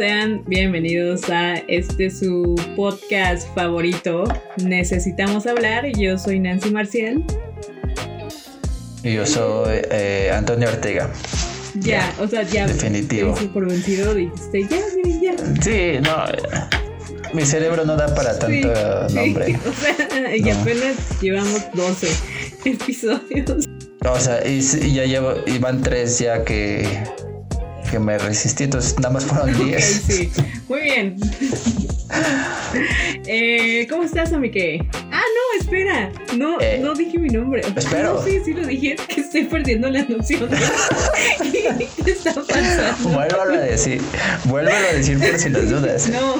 sean bienvenidos a este su podcast favorito, Necesitamos hablar. Yo soy Nancy Marcial. Y yo soy eh, Antonio Ortega. Ya, o sea, ya. Definitivo. Por vencido dijiste, ya, miren, ya. Sí, no. Mi cerebro no da para tanto nombre. o sea, y apenas llevamos 12 episodios. O sea, y, y ya llevo, y van tres ya que que me resistí, entonces nada más fueron 10. sí, muy bien. eh, ¿Cómo estás, Amike? Ah, no, espera. No, eh, no dije mi nombre. Espero. No, sí, sí lo dije. Es que estoy perdiendo la noción. ¿Qué está pasando? Vuélvalo a decir. Vuélvalo a decir por si las dudas. No.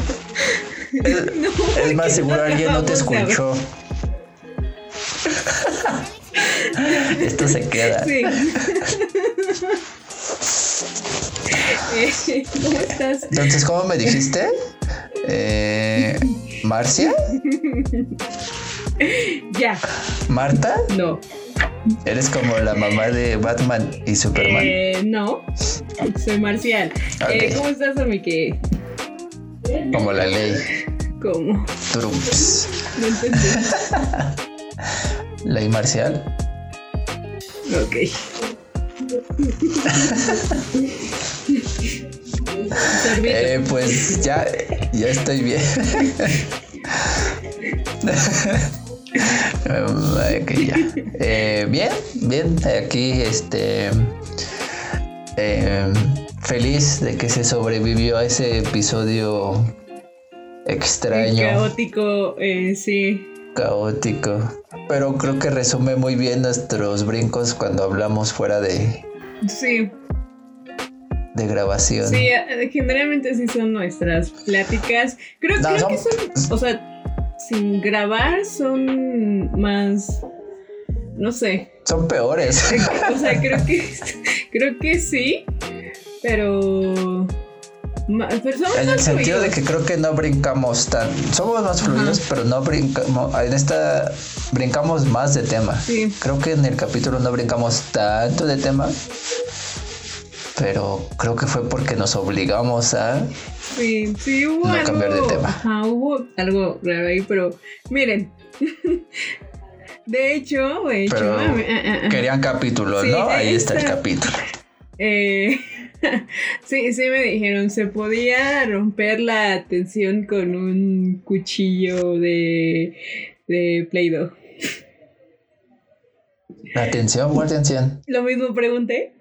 Es, no, es más, seguro alguien no te escuchó. Esto se queda. Sí. ¿Cómo estás? Entonces, ¿cómo me dijiste? Eh, ¿Marcia? Ya. ¿Marta? No. ¿Eres como la mamá de Batman y Superman? Eh, no. Soy Marcial. Eh, ¿Cómo estás, Amike? Como la ley. ¿Cómo? Trumps. No entendí. ¿Ley marcial? Ok. Eh, pues ya, ya estoy bien. okay, ya. Eh, bien, bien, aquí este eh, feliz de que se sobrevivió a ese episodio extraño. Caótico, eh, sí. Caótico. Pero creo que resume muy bien nuestros brincos cuando hablamos fuera de. Sí. De grabación. Sí, eh, generalmente sí son nuestras pláticas. Creo, creo que son. O sea, sin grabar son más. No sé. Son peores. o sea, creo que. Creo que sí. Pero en el sentido de que creo que no brincamos tan. Somos más fluidos, pero no brincamos. En esta brincamos más de tema. Creo que en el capítulo no brincamos tanto de tema. Pero creo que fue porque nos obligamos a. Sí, sí, hubo no algo, cambiar de tema. Ajá, hubo algo raro ahí, pero miren. de hecho, de hecho. Pero querían capítulo, ¿no? Ahí está el capítulo. Eh. sí, sí me dijeron, se podía romper la tensión con un cuchillo de, de Play-Doh. ¿La tensión? ¿Cuál tensión? Lo mismo pregunté.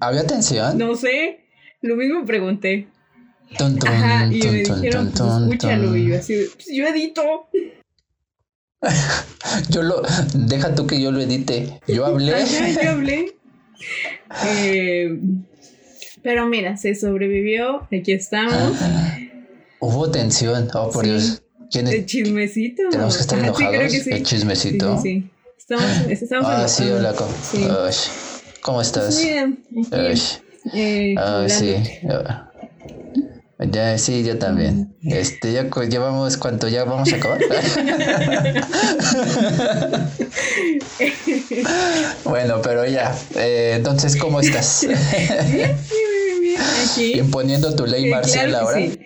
¿Había tensión? No sé, lo mismo pregunté. Tum, tum, Ajá, y me dijeron, pues, escúchalo, y yo así, pues yo edito. yo lo, deja tú que yo lo edite. Yo hablé. yo hablé. Eh, pero mira, se sobrevivió. Aquí estamos. hubo tensión. Oh, por Dios. El chismecito. Tenemos que estar enojados. El chismecito. Sí, Estamos, estamos ah, sí, hola. ¿Cómo, estás? Bien. Eh, ah, sí. Ya, sí, yo también. Este, ya llevamos cuánto, ya vamos a acabar. bueno, pero ya. Eh, entonces, ¿cómo estás? bien, bien, bien, Aquí. Imponiendo tu ley marcial ahora. Sí.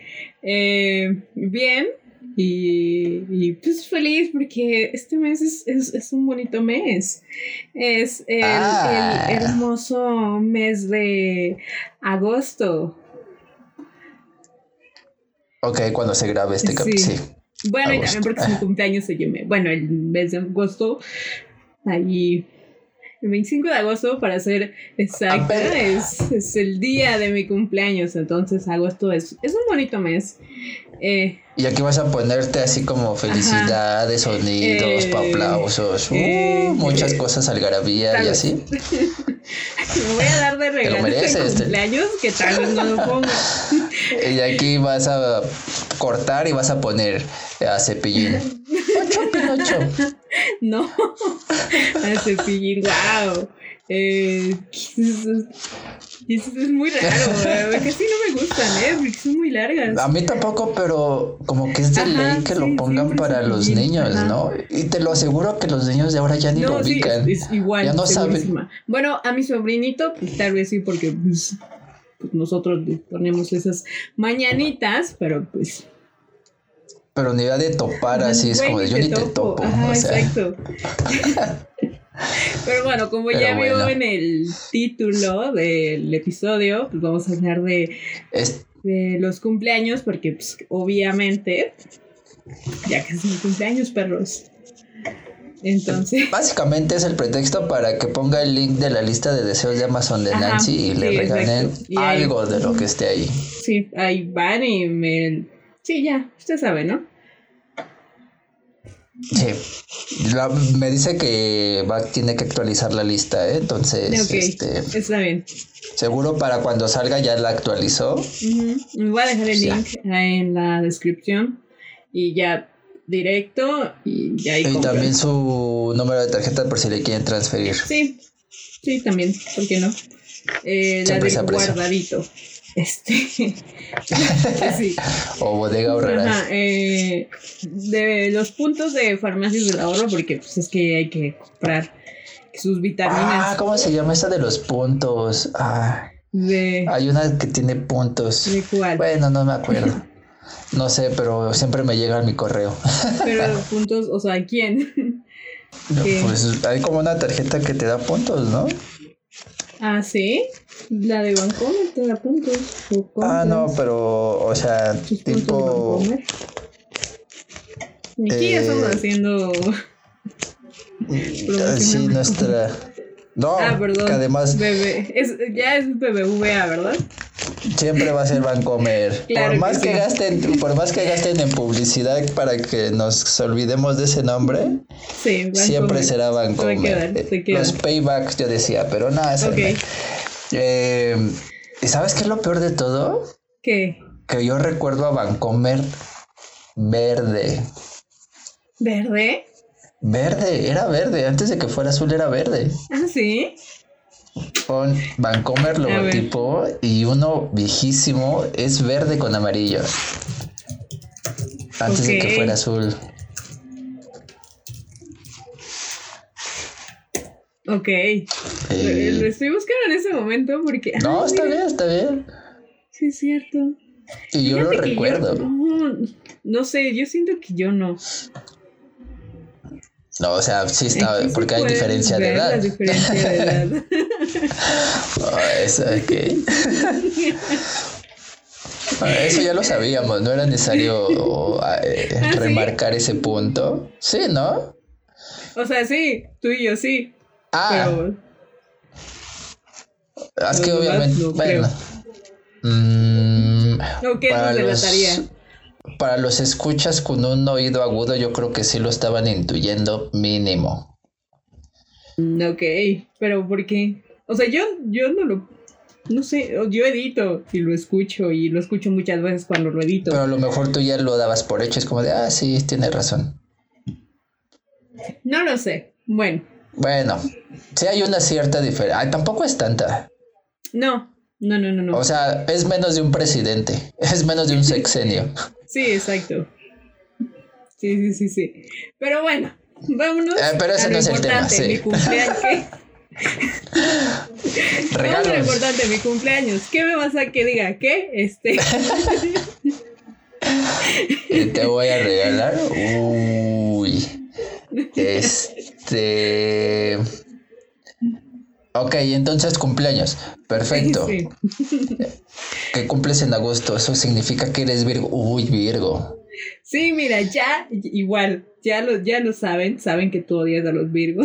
Eh, bien. Y, pues feliz porque este mes es, es, un bonito mes. Es el, el ah. hermoso mes de agosto. Ok, cuando se grabe este capítulo. Sí. Bueno, y también porque es mi cumpleaños llame. Bueno, el mes de agosto, ahí. El 25 de agosto, para ser exacta, es, es, el día de mi cumpleaños. Entonces, agosto es, es un bonito mes. Eh, y aquí vas a ponerte así como felicidades, sonidos, eh, aplausos, uh, eh, muchas cosas, algarabía y así. Me voy a dar de regalo de este. cumpleaños que tal vez no lo ponga. Y aquí vas a cortar y vas a poner a cepillín. Ocho, Pinocho. No, a cepillín, wow. Eh, es, es muy raro, que sí no me gustan, ¿eh? Porque son muy largas. A mí tampoco, pero como que es de ley que lo pongan para los niños, ¿no? Y te lo aseguro que los niños de ahora ya ni lo ubican. Es, igual. Ya no saben. Bueno, a mi sobrinito, pues tal vez sí, porque pues, pues nosotros ponemos esas mañanitas, pero pues pero ni idea de topar así, es como de yo ni te topo. Ajá, exacto. Pero bueno, como ya vio en el título del episodio, pues vamos a hablar de, de los cumpleaños, porque pues, obviamente, ya que es mi cumpleaños, perros. Entonces. Básicamente es el pretexto para que ponga el link de la lista de deseos de Amazon de Nancy y le regalen algo de lo que esté ahí. Sí, ahí van y me Sí, ya, usted sabe, ¿no? Sí. me dice que va, tiene que actualizar la lista, ¿eh? Entonces, este, está bien. Seguro para cuando salga ya la actualizó. Me voy a dejar el link en la descripción y ya directo y ya Y también su número de tarjeta por si le quieren transferir. Sí, sí, también, ¿por qué no? Eh, la del guardadito. Este. sí. O bodega ahorrarás. Eh, de los puntos de farmacias del ahorro, porque pues es que hay que comprar sus vitaminas. Ah, ¿cómo se llama esa de los puntos? Ah. De... Hay una que tiene puntos. ¿De cuál? Bueno, no me acuerdo. No sé, pero siempre me llega a mi correo. Pero puntos, o sea, ¿quién? pues hay como una tarjeta que te da puntos, ¿no? Ah, sí. La de Vancomer te da puntos. Ah, no, pero, o sea, tipo. Aquí ya estamos eh, haciendo. Sí, nuestra. No, ah, perdón. que además. Bebé. Es, ya es BBVA, ¿verdad? Siempre va a ser Vancomer. por más que, gasten, por más que gasten en publicidad para que nos olvidemos de ese nombre, siempre será Vancomer. Eh, los paybacks yo decía, pero nada, es okay. Eh, ¿Y sabes qué es lo peor de todo? ¿Qué? Que yo recuerdo a Vancomer verde. ¿Verde? Verde, era verde. Antes de que fuera azul era verde. Ah, sí. Con Vancomer logotipo y uno viejísimo es verde con amarillo. Antes de que fuera azul. Ok. Eh, lo estoy buscando en ese momento porque. No, está bien, está bien. Sí, es cierto. Y yo lo recuerdo. no, sé, yo siento que yo no. No, o sea, sí está, porque hay diferencia de edad. La diferencia de edad. eso, eso ya lo sabíamos, no era necesario eh, ah, remarcar ese punto. Sí, ¿no? O sea, sí, tú y yo sí. Ah. es que obviamente. bueno. Mm, ¿qué nos delataría? para los escuchas con un oído agudo, yo creo que sí lo estaban intuyendo mínimo. Mm, ok, pero ¿por qué? O sea, yo, yo no lo... No sé, yo edito y lo escucho y lo escucho muchas veces cuando lo edito. Pero a lo mejor tú ya lo dabas por hecho, es como de, ah, sí, tiene razón. No lo sé. Bueno. Bueno, sí hay una cierta diferencia. Tampoco es tanta. No, no, no, no, no. O sea, es menos de un presidente, es menos de un sexenio. Sí, exacto. Sí, sí, sí, sí. Pero bueno, vámonos. Eh, pero ese no es el tema. Sí. Mi cumpleaños. Regalo. lo importante, mi cumpleaños. ¿Qué me vas a que diga? ¿Qué? Este. te voy a regalar. Uy. Este. Ok, entonces cumpleaños. Perfecto. Que cumples en agosto, eso significa que eres Virgo. Uy, Virgo. Sí, mira, ya, igual, ya lo, ya lo saben, saben que tú odias a los Virgo.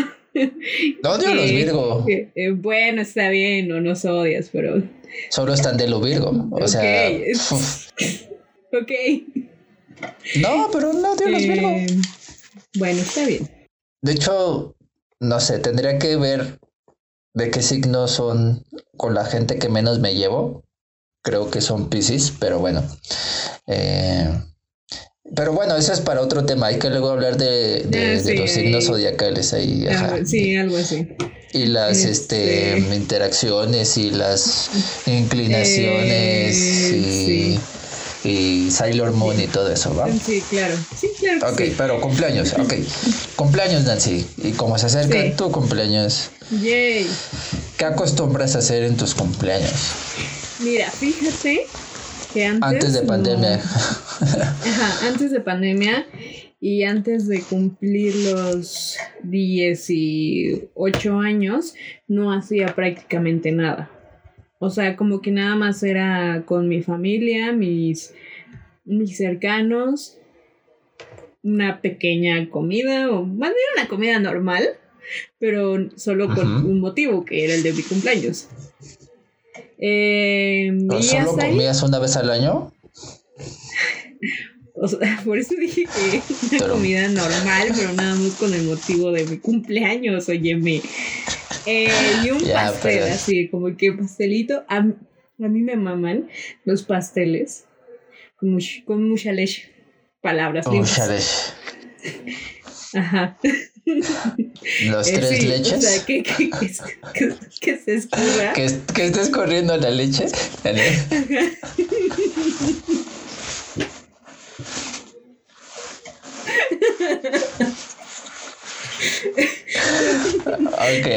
No odio a los Virgo. Eh, bueno, está bien, no nos odias, pero. Solo están de lo Virgo. O sea. ok. No, pero no odio a los Virgo. Bueno, está bien. De hecho, no sé, tendría que ver de qué signos son con la gente que menos me llevo. Creo que son Pisces, pero bueno. Eh, pero bueno, eso es para otro tema. Hay que luego hablar de, de, ah, los signos zodiacales ahí. sí, algo así. Y las este, este interacciones y las inclinaciones eh, y y Sailor Moon y todo eso, ¿va? Sí, claro. Sí, claro. Ok, pero cumpleaños, ok. cumpleaños, Nancy. Y como se acerca tu cumpleaños, Yay. ¿qué acostumbras a hacer en tus cumpleaños? Mira, fíjate que antes. Antes de pandemia. Ajá, antes de pandemia y antes de cumplir los 18 años, no hacía prácticamente nada. O sea, como que nada más era con mi familia, mis, mis cercanos, una pequeña comida, o más bien una comida normal, pero solo con un motivo, que era el de mi cumpleaños. Eh, ¿Solo comías una vez al año? O sea, por eso dije que una comida normal, pero nada más con el motivo de mi cumpleaños, óyeme. Eh, y un pastel, así, como que pastelito. A, mí me maman los pasteles con, con mucha leche. Palabras. Mucha leche. Ajá. Los eh, tres leches. O sea, que, que, que, que se escurra. Que, que estés corriendo la leche. Ok.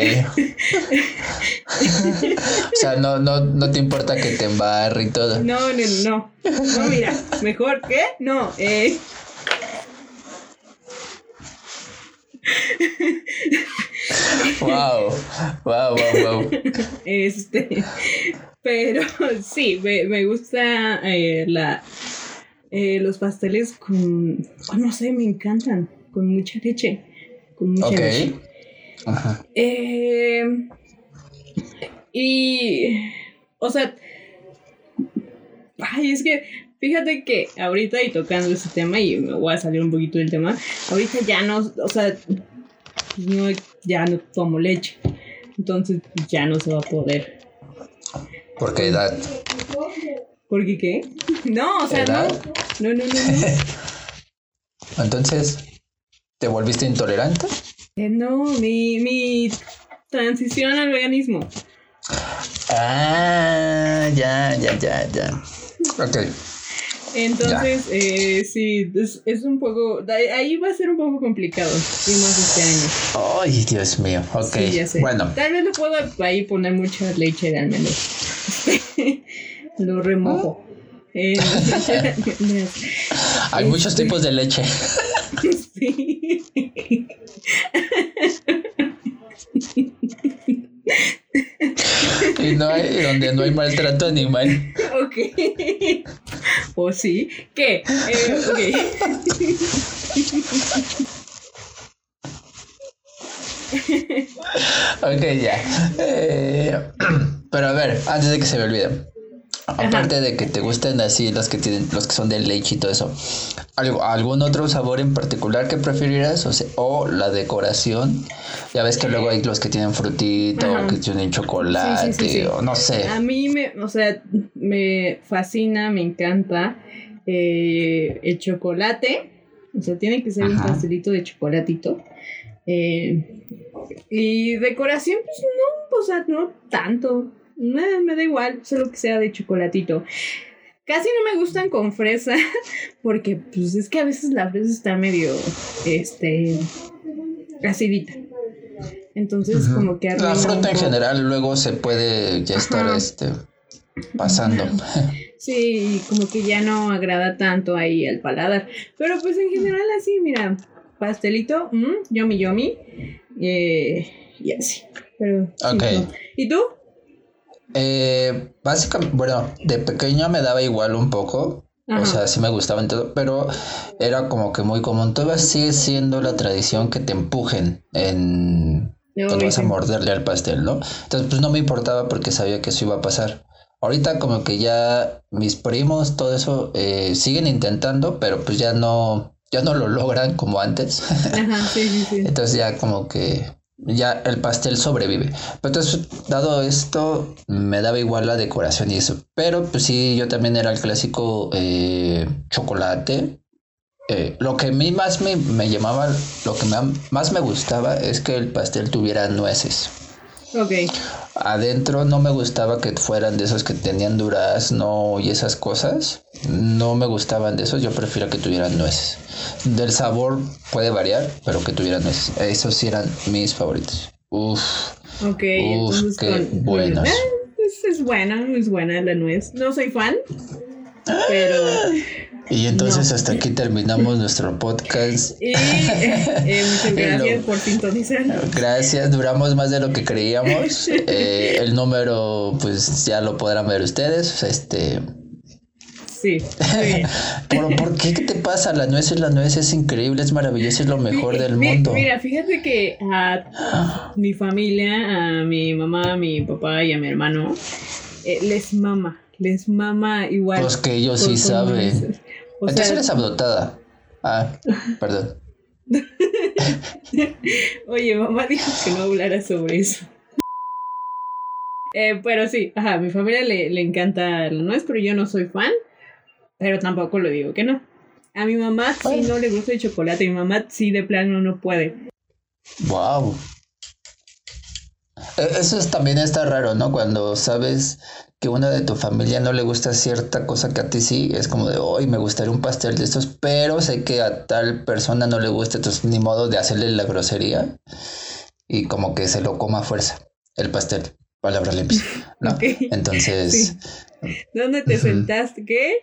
o sea, no, no, no te importa que te embarre y todo. No, no, no. No, mira, mejor que no. Eh. wow, wow, wow, wow. Este, pero sí, me, me gusta eh, la, eh, los pasteles con, oh, no sé, me encantan, con mucha leche, con mucha leche. Ajá. Eh, y, o sea, ay, es que fíjate que ahorita y tocando ese tema, y me voy a salir un poquito del tema, ahorita ya no, o sea, no, ya no tomo leche, entonces ya no se va a poder. ¿Por qué edad? ¿Por qué qué? No, o sea, no. No, no, no, Entonces, ¿te volviste intolerante? Eh, no, mi, mi transición al veganismo. Ah, ya, ya, ya, ya. Ok. Entonces, eh, sí, es, un poco. Ahí va a ser un poco complicado. Y más este año. Ay, Dios mío. Ok. Bueno. Tal vez no puedo ahí poner mucha leche de menos Lo remojo. Eh, Hay muchos tipos de leche. sí. y no hay, donde no hay maltrato animal. Ok. ¿O sí? ¿Qué? Eh, ok. ok, ya. Eh, pero a ver, antes de que se me olvide. Aparte de que te gusten así los que tienen, los que son de leche y todo eso, ¿algún otro sabor en particular que preferirás? O, sea, o la decoración. Ya ves que luego hay los que tienen frutito, o que tienen chocolate, o no sé. A mí me, o sea, me fascina, me encanta eh, el chocolate. O sea, tiene que ser un pastelito de chocolatito. Eh, y decoración, pues no, o sea, no tanto me da igual, solo que sea de chocolatito. Casi no me gustan con fresa, porque pues es que a veces la fresa está medio, este, acidita. Entonces, como que... La fruta en general luego se puede ya estar, este, pasando. Sí, como que ya no agrada tanto ahí al paladar. Pero pues en general así, mira, pastelito, mmm, yomi yomi, eh, y así. Pero... Ok. ¿Y tú? Eh, básicamente, bueno, de pequeño me daba igual un poco. O sea, sí me gustaba en todo, pero era como que muy común. Todavía sigue siendo la tradición que te empujen en cuando vas a morderle al pastel, ¿no? Entonces, pues no me importaba porque sabía que eso iba a pasar. Ahorita como que ya mis primos, todo eso, eh, siguen intentando, pero pues ya no, ya no lo logran como antes. Ajá, sí, sí, sí. Entonces ya como que ya el pastel sobrevive. Pero entonces, dado esto, me daba igual la decoración y eso. Pero pues sí, yo también era el clásico eh, chocolate. Eh, lo que a mí más me, me llamaba, lo que más me gustaba es que el pastel tuviera nueces. Ok. Adentro no me gustaba que fueran de esos que tenían durazno y esas cosas. No me gustaban de esos, yo prefiero que tuvieran nueces. Del sabor puede variar, pero que tuvieran nueces. Esos sí eran mis favoritos. Uf. Ok, uf, qué buenos. Eh, es buena, es buena la nuez. No soy fan, pero... Y entonces hasta aquí terminamos nuestro podcast. Y eh, muchas gracias por sintonizar. Gracias, duramos más de lo que creíamos. Eh, el número, pues ya lo podrán ver ustedes. Este, Sí. ¿Por, ¿Por, qué? ¿Qué te pasa? La nuez es la nuez, es increíble, es maravilloso, es lo mejor del mundo. Mira, fíjate que a mi familia, a mi mamá, a mi papá y a mi hermano, eh, les mama, les mama igual. Pues que ellos sí saben. Entonces eres adoptada. Ah, perdón. Oye, mamá dijo que no hablara sobre eso. Eh, pero sí, ajá, a mi familia le, le encanta la nuez, pero yo no soy fan. Pero tampoco lo digo que no. A mi mamá sí no le gusta el chocolate. Mi mamá sí de plano no puede. Wow. E, eso es, también está raro, ¿no? Cuando sabes que una de tu familia no le gusta cierta cosa que a ti sí, es como de, hoy me gustaría un pastel de estos, pero sé que a tal persona no le gusta, entonces ni modo de hacerle la grosería y como que se lo coma a fuerza, el pastel, palabra limpia, ¿no? Entonces... ¿Dónde te sentaste? ¿Qué?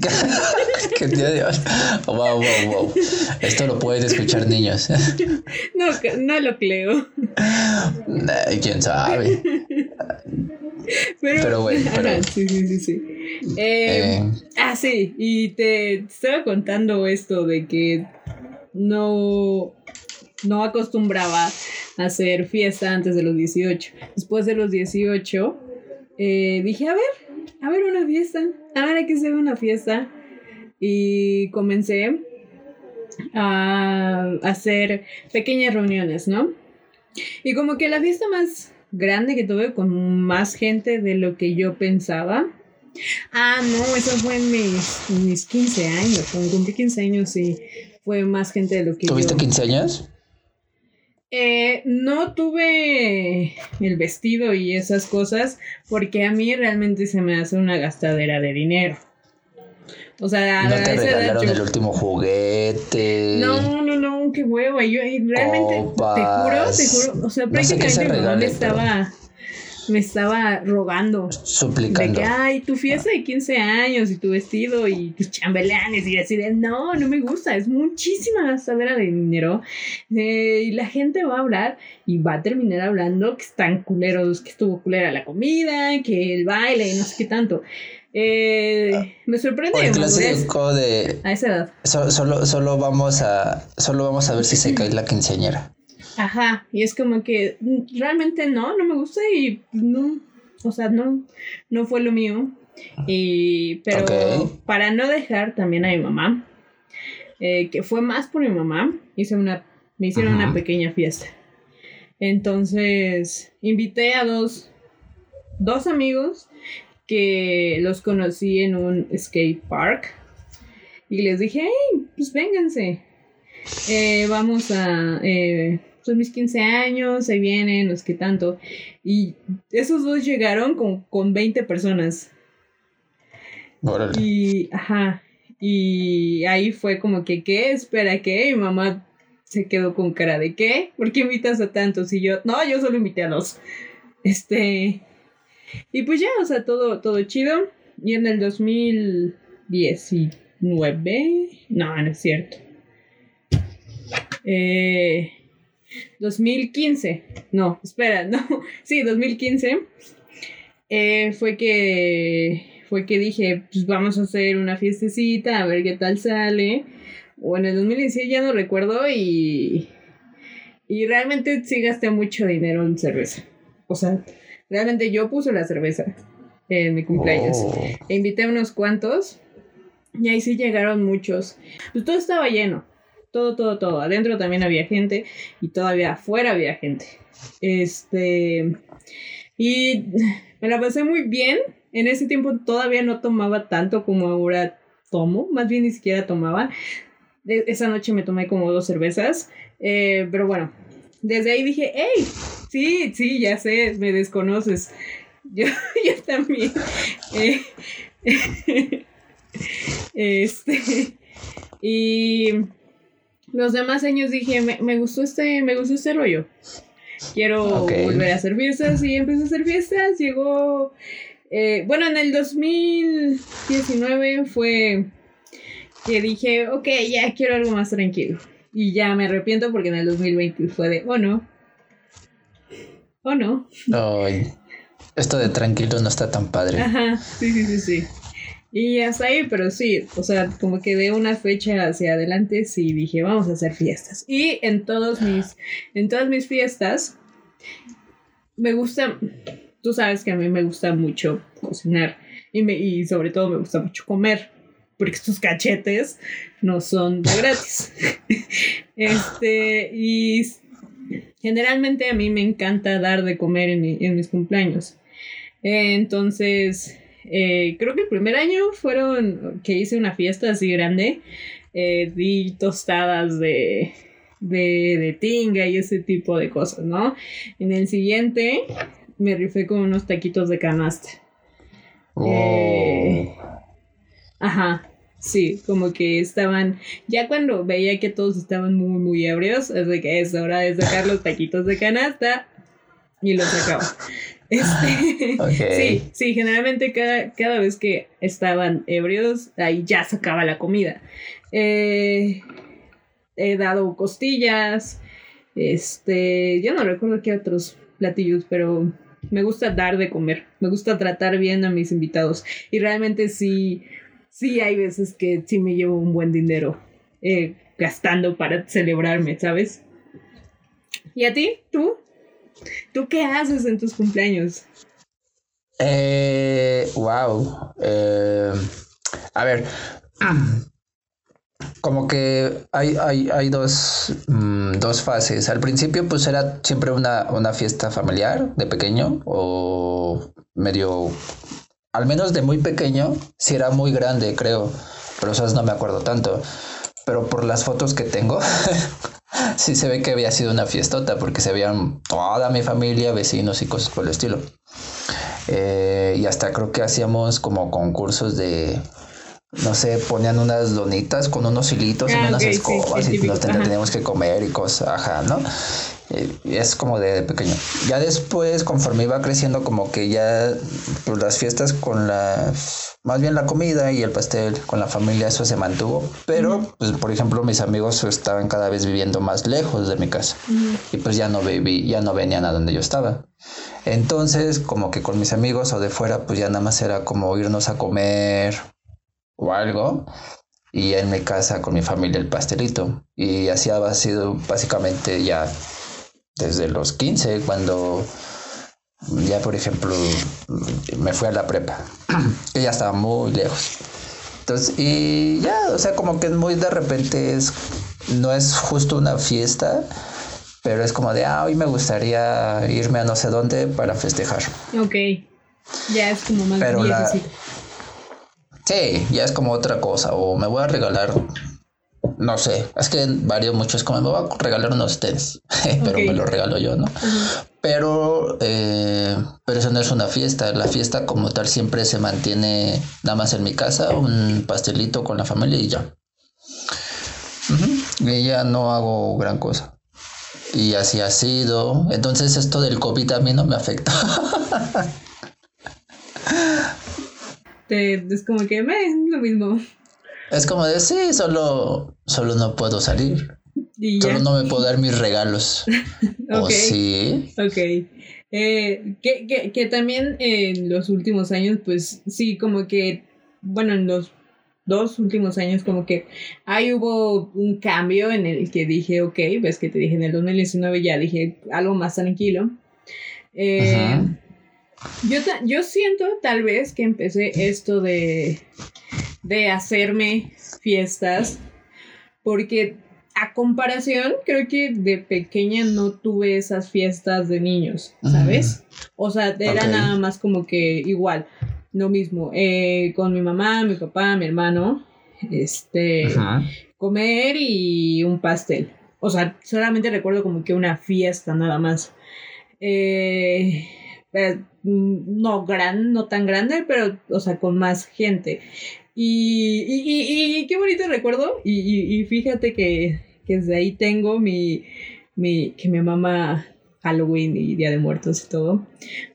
¡Qué Dios! Wow, wow, wow. Esto lo pueden escuchar niños. no, no lo creo. ¿Quién sabe? Pero, bueno. sí, sí, sí, sí. Eh, eh. Ah, sí. Y te estaba contando esto de que no, no acostumbraba a hacer fiesta antes de los 18. Después de los 18, eh, dije, a ver, a ver una fiesta, a ver hay que hacer una fiesta. Y comencé a hacer pequeñas reuniones, ¿no? Y como que la fiesta más grande que tuve con más gente de lo que yo pensaba. Ah, no, eso fue en mis, mis 15 años. Cuando cumplí 15 años y fue más gente de lo que ¿Tuviste 15 años? Eh, no tuve el vestido y esas cosas porque a mí realmente se me hace una gastadera de dinero. O sea, no te regalaron el último juguete. No, no, no, qué huevo. Yo realmente te juro, te juro, o sea, prácticamente mi mamá estaba me estaba rogando. Suplicando. De que, ay, tu fiesta de 15 años y tu vestido y tus chambelanes y así de, no, no me gusta, es muchísima gastadera de dinero. Eh, y la gente va a hablar y va a terminar hablando que están culeros, que estuvo culera la comida, que el baile y no sé qué tanto. Eh, me sorprende. el clásico de. A esa edad. solo, solo, vamos a, solo vamos a ver si se cae la quinceañera. Ajá, y es como que mm, realmente no, no me gusta y no, o sea, no, no fue lo mío. Y, pero para no dejar también a mi mamá, eh, que fue más por mi mamá, hice una, me hicieron una pequeña fiesta. Entonces, invité a dos, dos amigos que los conocí en un skate park y les dije, hey, pues vénganse. Eh, vamos a eh, son mis 15 años, ahí vienen, los que tanto. Y esos dos llegaron con, con 20 personas. Y, ajá, y ahí fue como que, ¿qué? Espera, ¿qué? Mi mamá se quedó con cara de, ¿qué? ¿Por qué invitas a tantos? Y yo, no, yo solo invité a dos. Este, y pues ya, o sea, todo, todo chido. Y en el 2019, no, no es cierto. Eh, 2015, no, espera, no, sí, 2015, eh, fue que fue que dije, pues vamos a hacer una fiestecita, a ver qué tal sale. O en el 2016 ya no recuerdo y, y realmente sí gasté mucho dinero en cerveza. O sea, realmente yo puse la cerveza en mi cumpleaños. Oh. E invité a unos cuantos y ahí sí llegaron muchos. Pues todo estaba lleno todo, todo, todo. Adentro también había gente y todavía afuera había gente. Este. Y me la pasé muy bien. En ese tiempo todavía no tomaba tanto como ahora tomo. Más bien ni siquiera tomaba. esa noche me tomé como dos cervezas. Eh, pero bueno, desde ahí dije, hey, sí, sí, ya sé, me desconoces. Yo, yo también. Eh, este. Y los demás años dije, me, gustó este, me gustó este rollo. Quiero volver a hacer fiestas y empecé a hacer fiestas. Llegó Eh, bueno, en el 2019 fue que dije, ok, ya quiero algo más tranquilo. Y ya me arrepiento porque en el 2020 fue de, oh no. Oh no. Ay, esto de tranquilo no está tan padre. Ajá, sí, sí, sí, sí. Y hasta ahí, pero sí, o sea, como que de una fecha hacia adelante sí dije, vamos a hacer fiestas. Y en todos mis, en todas mis fiestas, me gusta, tú sabes que a mí me gusta mucho cocinar y, me, y sobre todo me gusta mucho comer, porque estos cachetes no son de gratis. este, y generalmente a mí me encanta dar de comer en, en mis cumpleaños. Entonces, eh, creo que el primer año fueron que hice una fiesta así grande. Eh, di tostadas de, de, tinga y ese tipo de cosas, ¿no? En el siguiente me rifé con unos taquitos de canasta. Eh, ajá. Sí, como que estaban, ya cuando veía que todos estaban muy, muy ebrios, es de que es hora de sacar los taquitos de canasta y los sacaba. Este, Sí, sí, generalmente cada, cada, vez que estaban ebrios, ahí ya sacaba la comida. Eh, he dado costillas, este, yo no recuerdo qué otros platillos, pero me gusta dar de comer, me gusta tratar bien a mis invitados y realmente sí, sí hay veces que sí me llevo un buen dinero eh, gastando para celebrarme, ¿sabes? ¿Y a ti? ¿Tú? ¿Tú qué haces en tus cumpleaños? Eh, wow. Eh, a ver. Como que hay, hay, dos, mm, dos, fases. Al principio, pues era siempre una, una fiesta familiar de pequeño o medio. Al menos de muy pequeño, si era muy grande, creo. Pero esas no me acuerdo tanto. Pero por las fotos que tengo, sí se ve que había sido una fiestota porque se veían toda mi familia, vecinos y cosas por el estilo. Eh, y hasta creo que hacíamos como concursos de, no sé, ponían unas donitas con unos hilitos ah, unas escobas y nos teníamos que comer y cosas, ajá, ¿no? Eh, es como de, pequeño. Ya después, conforme iba creciendo, como que ya pues, las fiestas con la, más bien la comida y el pastel con la familia, eso se mantuvo. Pero, pues, por ejemplo, mis amigos estaban cada vez viviendo más lejos de mi casa y pues ya no viví, ya no venían a donde yo estaba. Entonces, como que con mis amigos o de fuera, pues ya nada más era como irnos a comer o algo y en mi casa con mi familia el pastelito. Y así ha sido básicamente ya desde los 15, cuando ya por ejemplo me fui a la prepa, que ya estaba muy lejos. Entonces, y ya, o sea, como que muy de repente es, no es justo una fiesta, pero es como de, ah, hoy me gustaría irme a no sé dónde para festejar. Ok, ya es como más pero Sí, ya es como otra cosa, o me voy a regalar no sé, es que varía mucho, es como me voy a regalar unos tenis, pero me lo regalo yo, ¿no? Pero, eh, pero eso no es una fiesta, la fiesta como tal siempre se mantiene nada más en mi casa, un pastelito con la familia y ya. Y ya no hago gran cosa. Y así ha sido. Entonces esto del COVID a mí no me afecta. es como que me es lo mismo. Es como de sí, solo, solo no puedo salir. Solo no me puedo dar mis regalos. ¿O sí? Ok. Eh, que, que, que también en los últimos años, pues sí, como que, bueno, en los dos últimos años como que ahí hubo un cambio en el que dije, ok, ves que te dije en el 2019 ya dije algo más tranquilo. Eh, yo, yo siento tal vez que empecé esto de de hacerme fiestas, porque a comparación, creo que de pequeña no tuve esas fiestas de niños, ¿sabes? O sea, era nada más como que igual, lo mismo, eh, con mi mamá, mi papá, mi hermano, este, comer y un pastel. O sea, solamente recuerdo como que una fiesta nada más. Eh, eh, no gran, no tan grande, pero, o sea, con más gente. Y, y, y, qué bonito recuerdo. Y, fíjate que, que, desde ahí tengo mi, mi, que mi mamá Halloween y Día de Muertos y todo.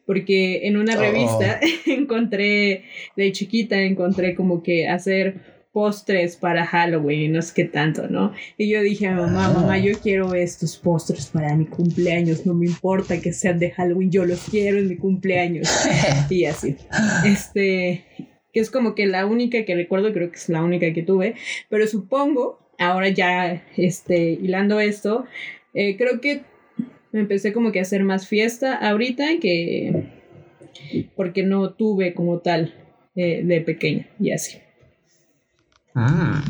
Porque en una oh. revista encontré, de chiquita, encontré como que hacer postres para Halloween y no sé qué tanto, ¿no? Y yo dije a mamá, mamá, ah. yo quiero estos postres para mi cumpleaños, no me importa que sean de Halloween, yo los quiero en mi cumpleaños. y así. Este, que es como que la única que recuerdo, creo que es la única que tuve, pero supongo, ahora ya, este, hilando esto, eh, creo que me empecé como que a hacer más fiesta ahorita que porque no tuve como tal eh, de pequeña y así. Ah,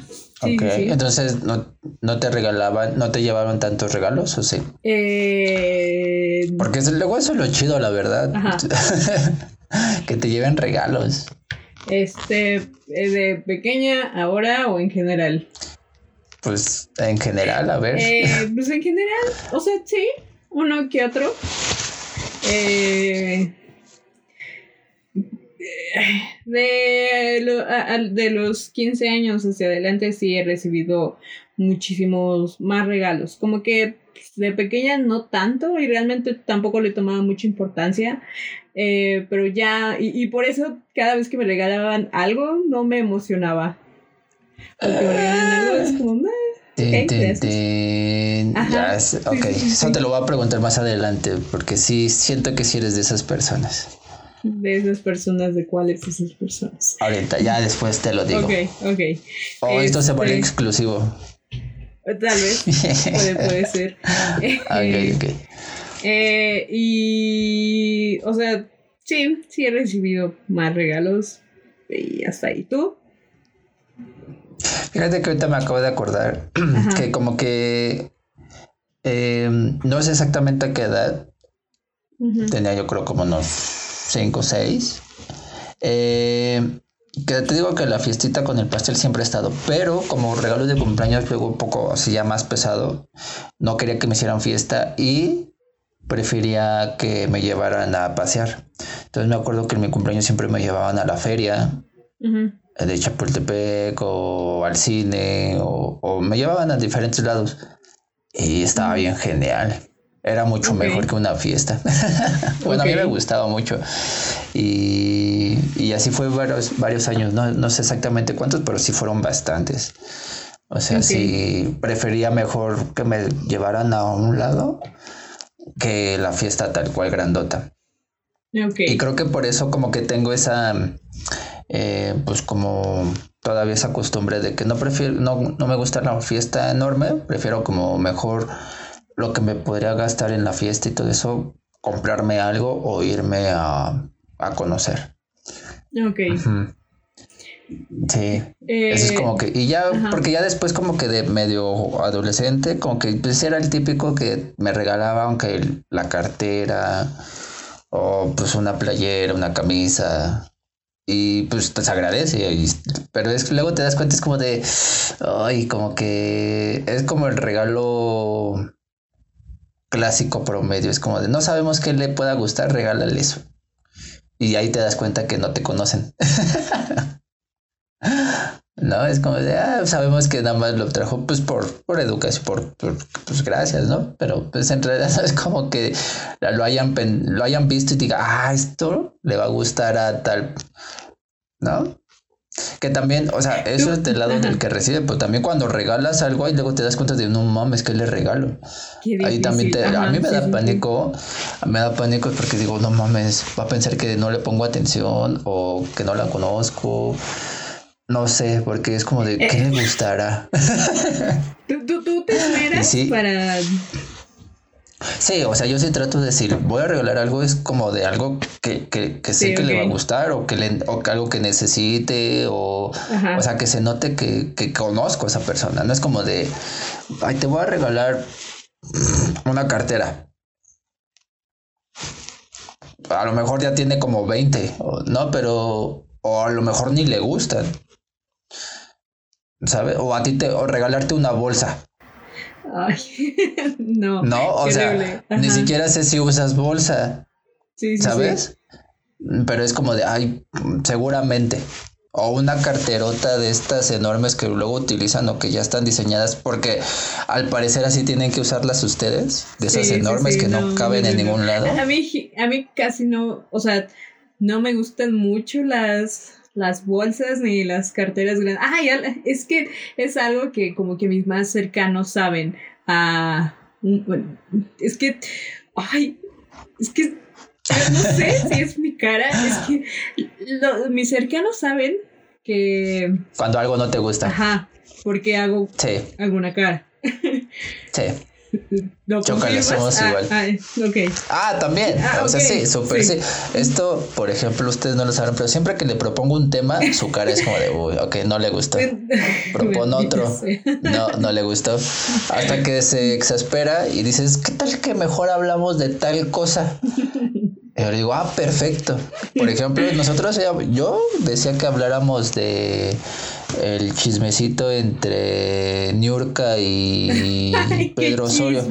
ok. Entonces, ¿no, te regalaban, no te llevaban tantos regalos o sí? Eh... Porque luego eso es lo chido, la verdad. que te lleven regalos. Este, eh, de pequeña, ahora o en general? Pues en general, a ver. Eh, pues en general, o sea, sí, uno que otro. Eh, de, de los 15 años hacia adelante sí he recibido muchísimos más regalos. Como que de pequeña no tanto y realmente tampoco le tomaba mucha importancia. Eh, pero ya, y, por eso cada vez que me regalaban algo no me emocionaba. Porque me regalaban algo es como, ok, eso te lo voy a preguntar más adelante, porque sí siento que sí eres de esas personas. De esas personas, ¿de cuáles esas personas? Ahorita, ya después te lo digo. Ok, ok. O esto se vuelve este, exclusivo. Tal vez, puede, puede ser. ok, ok. Eh, y, o sea, sí, sí he recibido más regalos y hasta ahí. ¿Tú? Fíjate que ahorita me acabo de acordar que como que eh, no sé exactamente a qué edad. Tenía yo creo como unos 5 o 6. Eh, que te digo que la fiestita con el pastel siempre ha estado, pero como regalo de cumpleaños luego un poco así ya más pesado, no quería que me hicieran fiesta y prefería que me llevaran a pasear. Entonces me acuerdo que en mi cumpleaños siempre me llevaban a la feria de Chapultepec o al cine o, me llevaban a diferentes lados y estaba bien genial. Era mucho mejor que una fiesta. bueno, a mí me gustaba mucho. Y, y así fue varios, varios años. No, no, sé exactamente cuántos, pero sí fueron bastantes. O sea, sí prefería mejor que me llevaran a un lado que la fiesta tal cual grandota. Y creo que por eso como que tengo esa, eh, pues como todavía esa costumbre de que no prefiero, no, no me gusta la fiesta enorme, prefiero como mejor lo que me podría gastar en la fiesta y todo eso, comprarme algo o irme a, conocer. Ok. Sí, eso es como eh, que, y ya, porque ya después como que de medio adolescente, como que pues era el típico que me regalaba, aunque la cartera, o pues una playera, una camisa, y pues te agradece, pero es que luego te das cuenta, es como de, ay, como que es como el regalo clásico promedio. Es como de no sabemos qué le pueda gustar, regálale eso. Y ahí te das cuenta que no te conocen. no, es como de ah, sabemos que nada más lo trajo pues por, por educación, por, pues gracias, ¿no? Pero pues en realidad es como que lo hayan, lo hayan visto y diga, ah, esto le va a gustar a tal, ¿no? Que también, o sea, eso es del lado del que recibe, pero también cuando regalas algo y luego te das cuenta de no mames, que le regalo. Ahí también te, a mí me da pánico, me da pánico porque digo, no mames, va a pensar que no le pongo atención o que no la conozco. No sé, porque es como de, ¿qué le eh. gustará? ¿Tú, tú, tú te esperas para Sí, o sea, yo sí trato de decir, voy a regalar algo, es como de algo que, que, que sé que le va a gustar o que le, o algo que necesite o, o sea, que se note que, que conozco a esa persona. No es como de, ay, te voy a regalar una cartera. A lo mejor ya tiene como 20, ¿no? Pero, o a lo mejor ni le gustan. ¿Sabes? O a ti te, o regalarte una bolsa. Ay, no. No, o sea, ni siquiera sé si usas bolsa. Sí, sí ¿Sabes? Pero es como de, ay, seguramente. O una carterota de estas enormes que luego utilizan o que ya están diseñadas porque al parecer así tienen que usarlas ustedes. De esas enormes que no, caben en ningún lado. A mí, a mí casi no, o sea, no me gustan mucho las, las bolsas ni las carteras grandes. Ay, es que es algo que como que mis más cercanos saben. Ah, bueno, es que, ay, es que no sé si es mi cara, es que mis cercanos saben que... Cuando algo no te gusta. Ajá, porque hago alguna cara. Sí. ¿Lo somos ah, igual. Ah, okay. ah también. Ah, o sea, sí, súper sí. Esto, por ejemplo, ustedes no lo saben, pero siempre que le propongo un tema, su cara es como de, uy, ok, no le gustó. Propone otro. No, no le gustó. Hasta que se exaspera y dices, ¿qué tal que mejor hablamos de tal cosa? Y yo digo, ah, perfecto. Por ejemplo, nosotros, yo decía que habláramos de el chismecito entre Niurka y Pedro Osorio.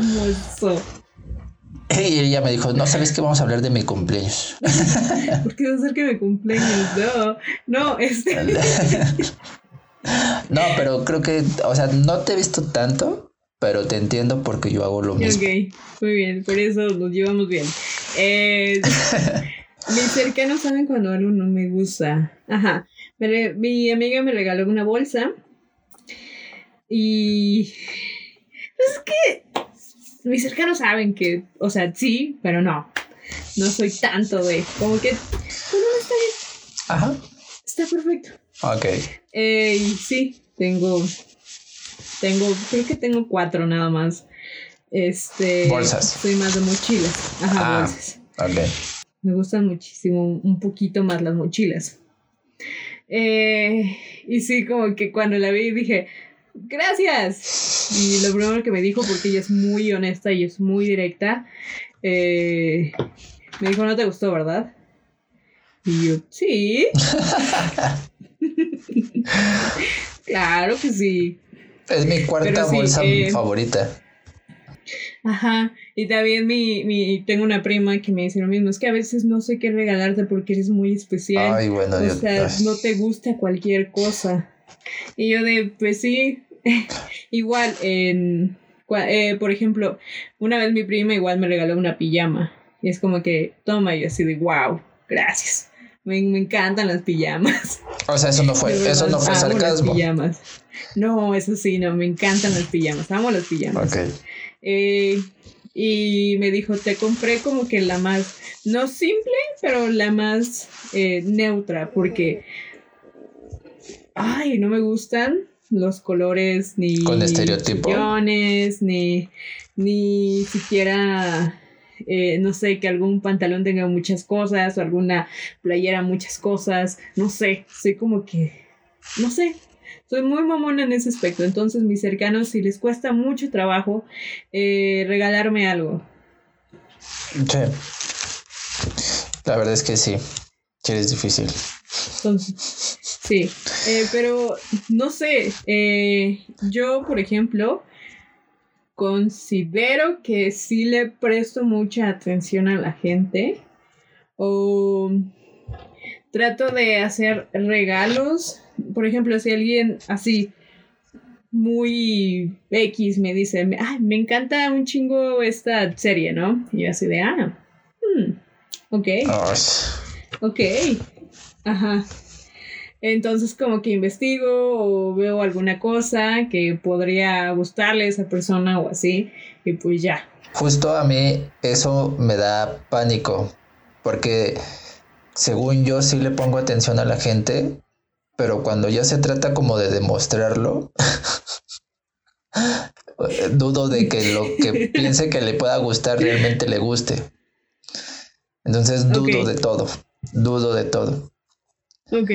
Y ella me dijo, no, ¿sabes qué? Vamos a hablar de mi cumpleaños. ¿Por qué va a ser que mi cumpleaños? No, no, este... no, pero creo que, o sea, no te he visto tanto, pero te entiendo porque yo hago lo mismo. Ok, muy bien, por eso nos llevamos bien. Eh, mis cercanos saben cuando algo no me gusta. Ajá. Mi amiga me regaló una bolsa y es que mis cercanos saben que, o sea, sí, pero no. No soy tanto de, como que, bueno, está bien. Ajá. Está perfecto. Ok. Eh, y sí, tengo tengo, creo que tengo cuatro nada más. Este. Bolsas. Soy más de mochilas. Ajá, ah, bolsas. Ok. Me gustan muchísimo, un poquito más las mochilas. Eh, y sí, como que cuando la vi dije, gracias. Y lo primero que me dijo, porque ella es muy honesta y es muy directa, eh, me dijo, no te gustó, ¿verdad? Y yo, sí. claro que sí. Es mi cuarta bolsa eh, favorita. Ajá, y también mi, mi, tengo una prima que me dice lo mismo, es que a veces no sé qué regalarte porque eres muy especial. Ay, bueno, o sea, no te gusta cualquier cosa. Y yo de, pues sí, igual, en, eh, por ejemplo, una vez mi prima igual me regaló una pijama. Y es como que, toma, y así de, wow, gracias. Me, me encantan las pijamas. O sea, eso no fue, eso no fue sarcasmo. pijamas. No, eso sí, no, me encantan las pijamas, amo las pijamas. Ok. Eh, y me dijo, te compré como que la más, no simple, pero la más eh, neutra, porque, ay, no me gustan los colores ni... Con estereotipo. Ni, ni siquiera eh, no sé, que algún pantalón tenga muchas cosas o alguna playera muchas cosas, no sé, soy como que, no sé, soy muy mamona en ese aspecto, entonces mis cercanos si les cuesta mucho trabajo eh, regalarme algo. Sí, la verdad es que sí, que es difícil. Entonces, sí, eh, pero no sé, yo por ejemplo, considero que sí le presto mucha atención a la gente o trato de hacer regalos. Por ejemplo, si alguien así muy X me dice, Ay, me encanta un chingo esta serie, ¿no? Y yo así de, ah, hmm, ok. Ok, ajá. Entonces como que investigo o veo alguna cosa que podría gustarle a esa persona o así y pues ya. Justo a mí eso me da pánico porque según yo sí le pongo atención a la gente, pero cuando ya se trata como de demostrarlo, dudo de que lo que piense que le pueda gustar realmente le guste. Entonces dudo de todo, dudo de todo. Ok.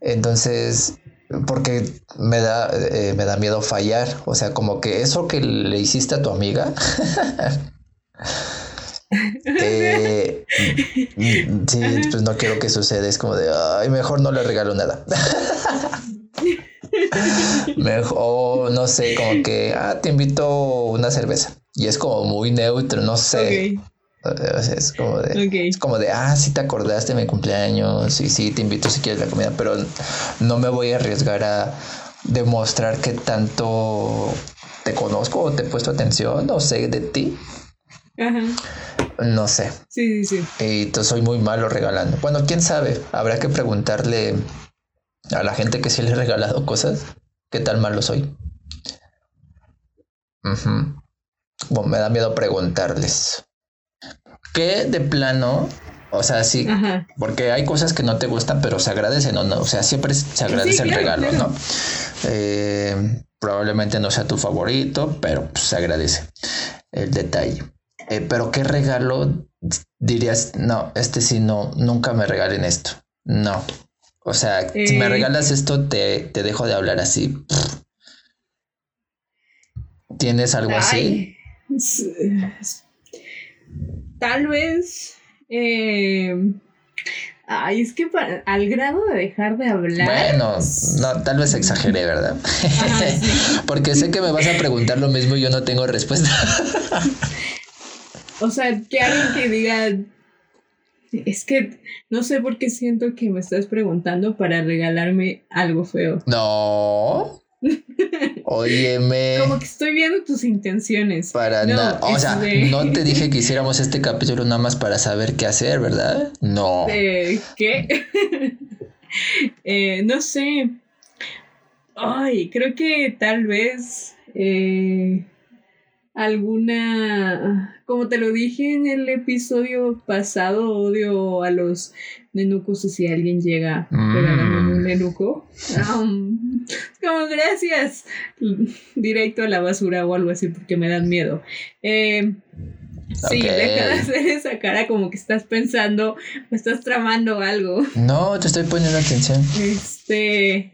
Entonces, porque me da, eh, me da miedo fallar. O sea, como que eso que le hiciste a tu amiga. eh, sí, pues no quiero que suceda. Es como de, ay, mejor no le regalo nada. mejor, no sé, como que, ah, te invito una cerveza. Y es como muy neutro, no sé. es como de, es como de, ah, sí te acordaste de mi cumpleaños, y sí, te invito si quieres la comida, pero no me voy a arriesgar a demostrar que tanto te conozco o te he puesto atención o sé de ti. Ajá. No sé. Sí, sí, sí. Y te soy muy malo regalando. Bueno, quién sabe. Habrá que preguntarle a la gente que sí le he regalado cosas. ¿Qué tal malo soy? Bueno, me da miedo preguntarles. ¿Qué de plano? O sea, sí, porque hay cosas que no te gustan, pero se agradecen o no. O sea, siempre se agradece el regalo, ¿no? Eh, probablemente no sea tu favorito, pero pues, se agradece el detalle. Eh, pero qué regalo dirías, no, este sí no, nunca me regalen esto. No. O sea, si me eh. regalas esto, te, te, dejo de hablar así. ¿Tienes algo así? Tal vez. Eh, ay, es que al grado de dejar de hablar. Bueno, no, tal vez exageré, ¿verdad? Porque sé que me vas a preguntar lo mismo y yo no tengo respuesta. O sea, que alguien que diga, es que no sé por qué siento que me estás preguntando para regalarme algo feo. No. Óyeme. Como que estoy viendo tus intenciones. Para nada. O sea, no te dije que hiciéramos este capítulo nada más para saber qué hacer, ¿verdad? No. ¿Qué? Eh, no sé. Ay, creo que tal vez. Eh, alguna, como te lo dije en el episodio pasado, odio a los nenucos y si alguien llega mm. un nenuco, como gracias, directo a la basura o algo así porque me dan miedo. Eh, Sí, deja de hacer esa cara como que estás pensando o estás tramando algo. No, te estoy poniendo atención. Este.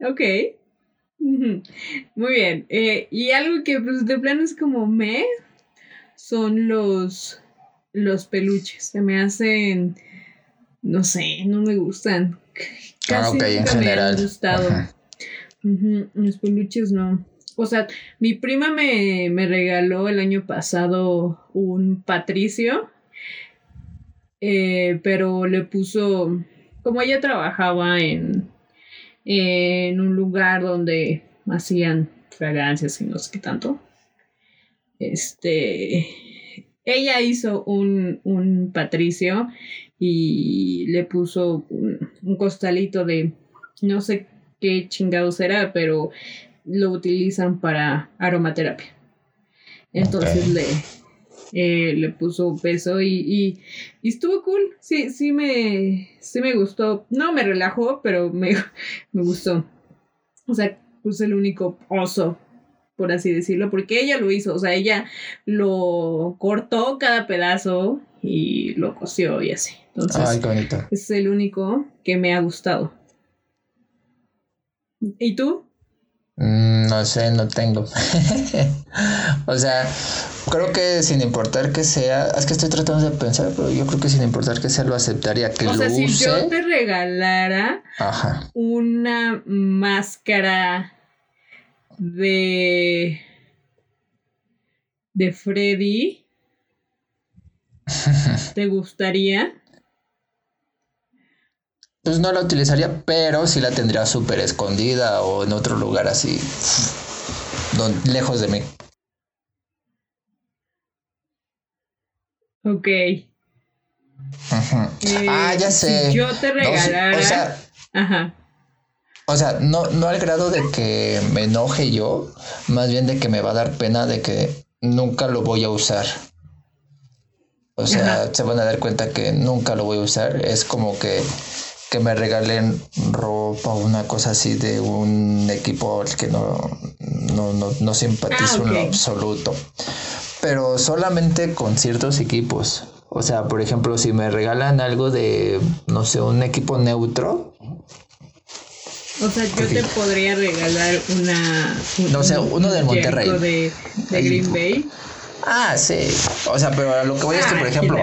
Ok. Muy bien. Eh, y algo que pues, de plano es como me son los, los peluches. Se me hacen, no sé, no me gustan. Ah, Casi nunca me han gustado. Los peluches no. O sea, mi prima me, me regaló el año pasado un Patricio, eh, pero le puso, como ella trabajaba en, en un lugar donde hacían fragancias y no sé qué tanto. Este, ella hizo un, un patricio y le puso un, costalito de no sé qué chingados era, pero lo utilizan para aromaterapia. Entonces le, eh, le puso peso y, y, estuvo cool. Sí, sí me, sí me gustó. No me relajó, pero me, me gustó. O sea, puse el único oso, por así decirlo, porque ella lo hizo. O sea, ella lo cortó cada pedazo y lo cosió y así. Entonces, es el único que me ha gustado. ¿Y tú? Mm, no sé, no tengo. o sea, creo que sin importar que sea, es que estoy tratando de pensar, pero yo creo que sin importar que sea lo aceptaría que o sea, si yo te regalara una máscara de de Freddy, ¿te gustaría? Pues no la utilizaría, pero sí la tendría súper escondida o en otro lugar así, lejos de mí. Ok. Eh, ah, ya sé. yo te regalara. o sea, Ajá. O sea, no, no al grado de que me enoje yo, más bien de que me va a dar pena de que nunca lo voy a usar. O sea, se van a dar cuenta que nunca lo voy a usar. Es como que que me regalen ropa o una cosa así de un equipo al que no, no, no, no simpatizo ah, en lo absoluto. Pero solamente con ciertos equipos. O sea, por ejemplo, si me regalan algo de, no sé, un equipo neutro. O sea, yo te podría regalar una... no sé, uno de Monterrey. De, de Green Bay. Ah, sí. O sea, pero a lo que voy es que, por ejemplo,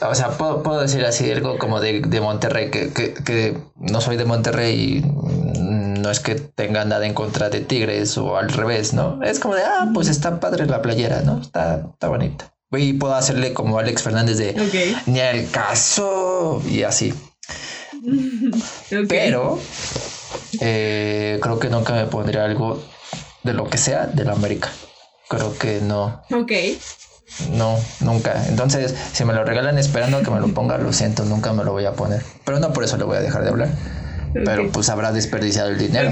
o sea, puedo, puedo, decir así algo como de, de Monterrey, que, que, que, no soy de Monterrey y no es que tenga nada en contra de Tigres o al revés, ¿no? Es como de, ah, pues está padre la playera, ¿no? Está, está bonita. Y puedo hacerle como Alex Fernández de ni el caso y así. Pero eh, creo que nunca me pondría algo de lo que sea de la América. Creo que no. Ok. No, nunca. Entonces, si me lo regalan esperando que me lo ponga, lo siento, nunca me lo voy a poner. Pero no por eso le voy a dejar de hablar. Pero pues habrá desperdiciado el dinero.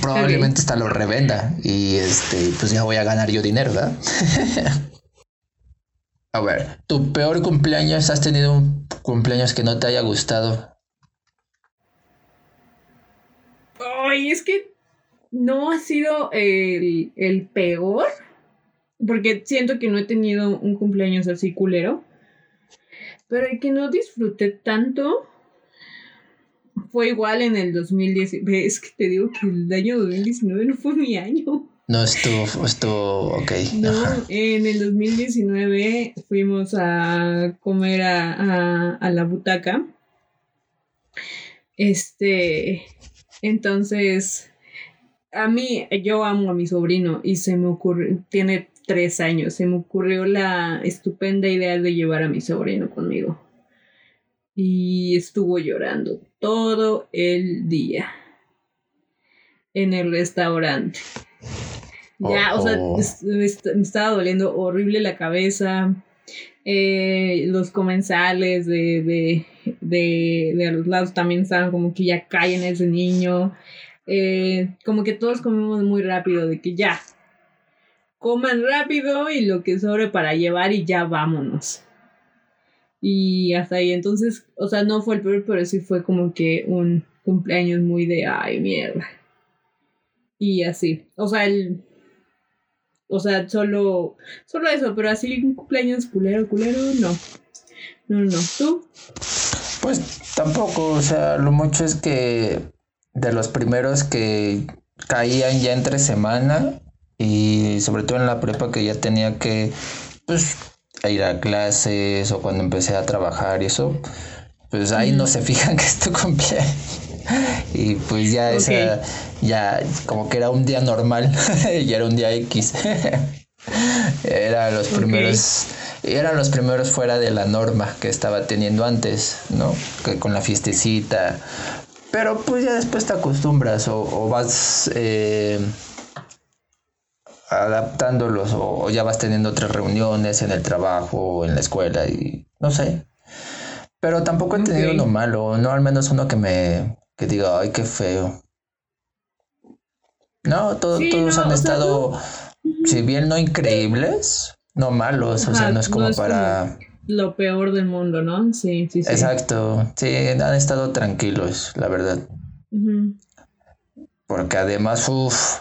Probablemente hasta lo revenda y este, pues ya voy a ganar yo dinero, ¿verdad? a ver, tu peor cumpleaños, ¿has tenido un cumpleaños que no te haya gustado? Ay, es que no ha sido el, el peor porque siento que no he tenido un cumpleaños así culero. Pero el que no disfruté tanto fue igual en el 2019. Es que te digo que el año 2019 no fue mi año. No estuvo, estuvo, ok. No, en el 2019 fuimos a comer a, a, la butaca. Este, entonces, a mí, yo amo a mi sobrino y se me ocurre, tiene tres años se me ocurrió la estupenda idea de llevar a mi sobrino conmigo. Y estuvo llorando todo el día en el restaurante. Ya, o sea, oh. me, estaba doliendo horrible la cabeza. Eh, los comensales de, de, de, de, los lados también estaban como que ya caen ese niño. Eh, como que todos comimos muy rápido, de que ya, coman rápido y lo que sobre para llevar y ya vámonos. Y hasta ahí, entonces, o sea, no fue el peor, pero sí fue como que un cumpleaños muy de, ay, mierda. Y así, o sea, el... O sea, solo, solo eso, pero así un cumpleaños culero, culero, no. No, no, ¿tú? Pues tampoco, o sea, lo mucho es que de los primeros que caían ya entre semana, y sobre todo en la prepa que ya tenía que pues ir a clases o cuando empecé a trabajar y eso, pues ahí no se fijan que es tu cumpleaños. Y pues ya esa, ya como que era un día normal, y era un día X. era los primeros, eran los primeros fuera de la norma que estaba teniendo antes, ¿no? Que con la fiestecita. Pero pues ya después te acostumbras o, vas eh, adaptándolos o, ya vas teniendo otras reuniones en el trabajo o en la escuela y no sé. Pero tampoco he tenido uno malo, no al menos uno que me que diga, ay, qué feo. No, todos han estado, si bien no increíbles, no malos, o sea, no es como para... lo peor del mundo, ¿no? Sí, sí, sí. Exacto, sí, han estado tranquilos, la verdad. Porque además, uff,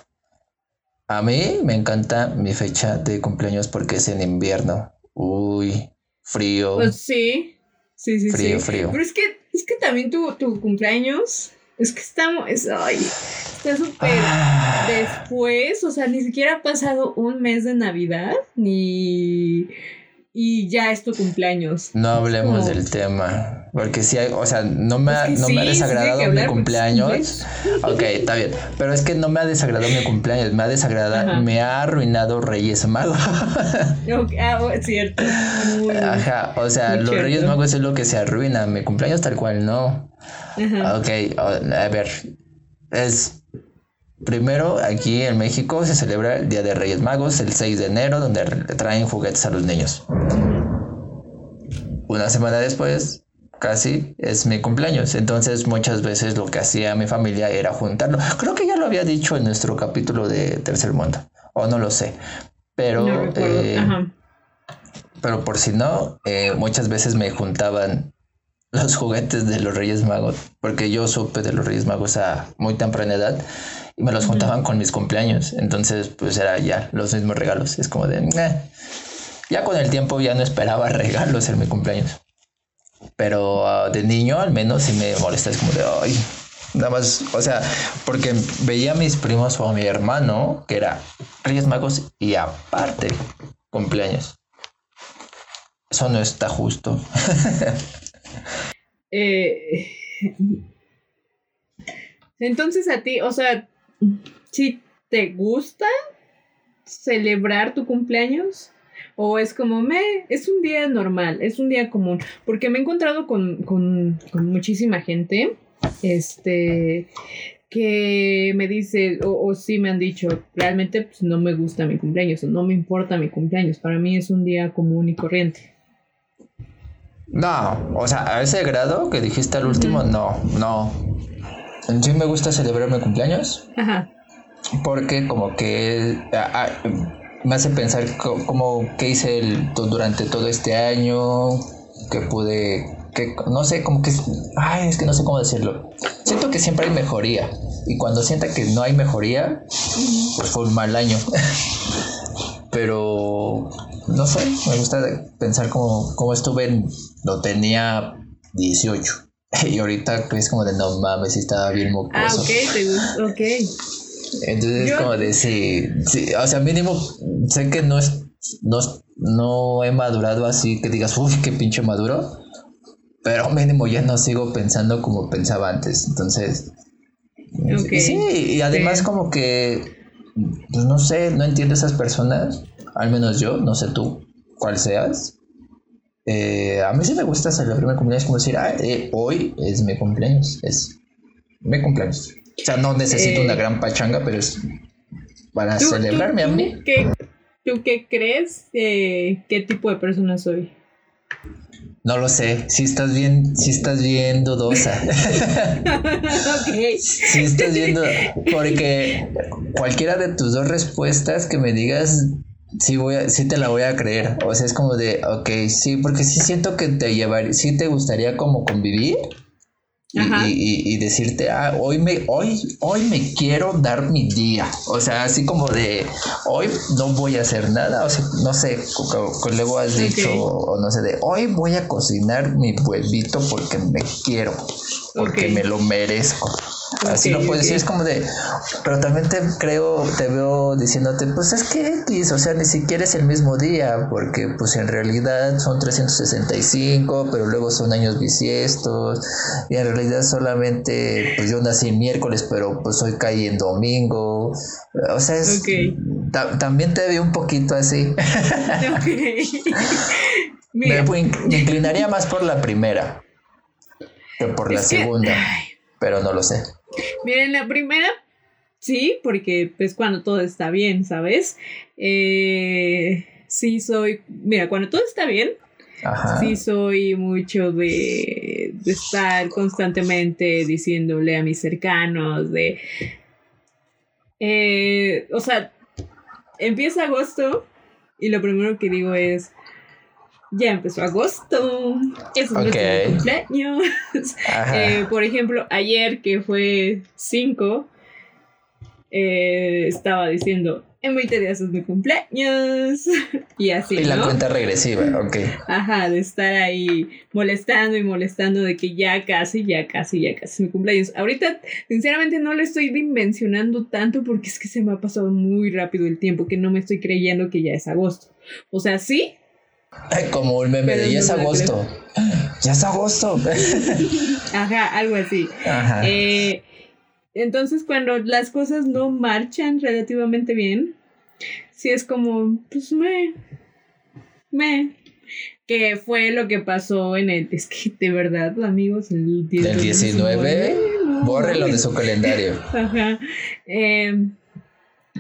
a mí me encanta mi fecha de cumpleaños porque es en invierno. Uy, frío. Pues sí, sí, sí, frío, sí. Frío, Pero es que, es que también tu, tu cumpleaños, es que estamos, es, ay, está súper ah. después, o sea, ni siquiera ha pasado un mes de Navidad, ni y ya es tu cumpleaños. No hablemos del tema, porque si hay, o sea, no me ha, no me ha desagradado mi cumpleaños. Ok, está bien, pero es que no me ha desagradado mi cumpleaños, me ha desagradado, me ha arruinado Reyes Magos. ah, cierto. Ajá, o sea, los Reyes Magos es lo que se arruina, mi cumpleaños tal cual no. Ajá. Ok, a ver, es Primero, aquí en México se celebra el Día de Reyes Magos el 6 de enero, donde traen juguetes a los niños. Una semana después, casi, es mi cumpleaños. Entonces, muchas veces lo que hacía mi familia era juntarlo. Creo que ya lo había dicho en nuestro capítulo de Tercer Mundo, o no lo sé. Pero, eh, pero por si no, eh, muchas veces me juntaban los juguetes de los Reyes Magos, porque yo supe de los Reyes Magos a muy temprana edad me los juntaban con mis cumpleaños. Entonces, pues era ya los mismos regalos. Es como de, ya con el tiempo ya no esperaba regalos en mi cumpleaños. Pero ah, de niño al menos sí me molesta, es como de, ay, nada más, o sea, porque veía a mis primos o a mi hermano, que era Reyes Magos y aparte cumpleaños. Eso no está justo. eh, entonces a ti, o sea, si te gusta celebrar tu cumpleaños o es como, me, es un día normal, es un día común, porque me he encontrado con, con, con muchísima gente, este, que me dice, o, o, sí me han dicho, realmente pues, no me gusta mi cumpleaños, o no me importa mi cumpleaños, para mí es un día común y corriente. No, o sea, a ese grado que dijiste al último, no, no. Sí me gusta celebrar mi cumpleaños. Ajá. Porque como que me hace pensar como que hice el, durante todo este año, que pude, que no sé, como que, ay, es que no sé cómo decirlo. Siento que siempre hay mejoría. Y cuando sienta que no hay mejoría, pues fue un mal año. Pero no sé, me gusta pensar cómo, estuve en, lo tenía 18. Y ahorita es como de no mames, estaba bien mocoso. Ah, ok, te gusta, ok. Entonces es como de sí, sí, o sea, mínimo sé que no es, no, no he madurado así que digas, uff, qué pinche maduro, pero mínimo ya no sigo pensando como pensaba antes. Entonces, okay. sí, y además como que, pues no sé, no entiendo esas personas al menos yo, no sé tú cuál seas. Eh, a mí sí me gusta celebrar mi cumpleaños, como decir, ah, eh, hoy es mi cumpleaños, es mi cumpleaños. O sea, no necesito una eh, gran pachanga, pero es para celebrarme a mí. ¿qué, ¿Tú qué crees? ¿Qué tipo de persona soy? No lo sé, si estás bien, si estás bien dudosa. Si estás viendo, porque cualquiera de tus dos respuestas que me digas sí voy a, sí te la voy a creer. O sea, es como de, ok, sí, porque sí siento que te llevaría, sí te gustaría como convivir. Y, y, decirte, ah, hoy me, hoy, hoy me quiero dar mi día. O sea, así como de, hoy no voy a hacer nada. O sea, no sé, luego has dicho, o no sé, de, hoy voy a cocinar mi huevito porque me quiero, porque me lo merezco. Así no puedes decir, es como de, pero también te creo, te veo diciéndote, pues es que X, o sea, ni siquiera es el mismo día, porque pues en realidad son 365, pero luego son años bisiestos, y en realidad solamente, pues yo nací miércoles, pero pues hoy caí en domingo, o sea, es, también te veo un poquito así. me, inclinaría más por la primera que por la segunda, pero no lo sé. Miren, la primera, sí, porque pues cuando todo está bien, ¿sabes? Eh, sí soy, mira, cuando todo está bien, sí soy mucho de, de estar constantemente diciéndole a mis cercanos, de... Eh, o sea, empieza agosto y lo primero que digo es, ya empezó agosto, es okay. cumpleaños. Eh, por ejemplo, ayer que fue 5, eh, estaba diciendo, en 20 días es mi cumpleaños. y así. Y la cuenta regresiva, ok. Ajá, de estar ahí molestando y molestando de que ya casi, ya casi, ya casi es mi cumpleaños. Ahorita, sinceramente, no lo estoy dimensionando tanto porque es que se me ha pasado muy rápido el tiempo que no me estoy creyendo que ya es agosto. O sea, sí, como un meme de ya es agosto. Ya es agosto. Ajá, algo así. Ajá. Eh, entonces, cuando las cosas no marchan relativamente bien, sí es como, pues me. Me. Que fue lo que pasó en el. Es que de verdad, amigos, el 19. 19 bórrelo de su calendario. Ajá. Eh,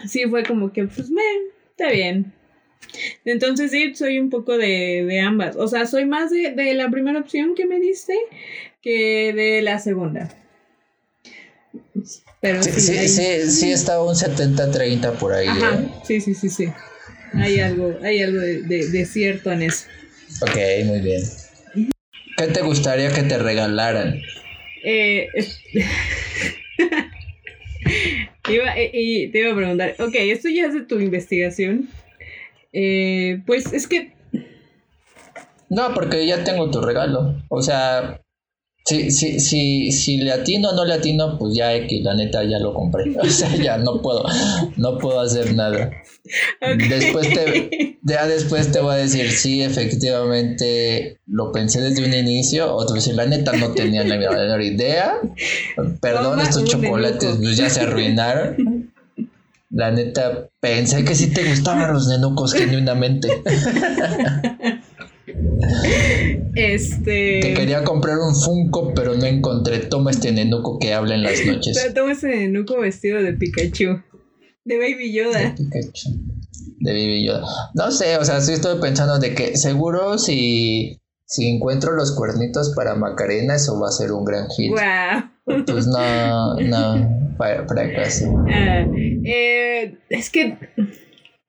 sí, fue como que, pues me. Está bien. Entonces sí, soy un poco de, ambas. O sea, soy más de, la primera opción que me diste que de la segunda. Pero sí, sí, sí, sí, está un 70-30 por ahí. ¿eh? Sí, sí, sí, sí. Hay algo, hay algo de, cierto en eso. Ok, muy bien. ¿Qué te gustaría que te regalaran? Eh, iba, eh, y te iba a preguntar, ok, esto ya es de tu investigación. Eh, pues es que... No, porque ya tengo tu regalo. O sea, si, si, si, si le atino o no le atino, pues ya X, la neta ya lo compré. O sea, ya no puedo, no puedo hacer nada. Después te, ya después te voy a decir, sí, efectivamente lo pensé desde un inicio. Otro decir, la neta no tenía la menor idea. Perdón, estos chocolates pues, ya se arruinaron. La neta, pensé que sí te gustaban los nenucos genuinamente. Este. Te quería comprar un Funko, pero no encontré. Toma este nenuco que habla en las noches. Toma este nenuco vestido de Pikachu. De Baby Yoda. De Pikachu. De Baby Yoda. No sé, o sea, sí estoy pensando de que seguro si, si encuentro los cuernitos para Macarena, eso va a ser un gran hit. Wow. Pues no, no, para, para ah, eh, es que,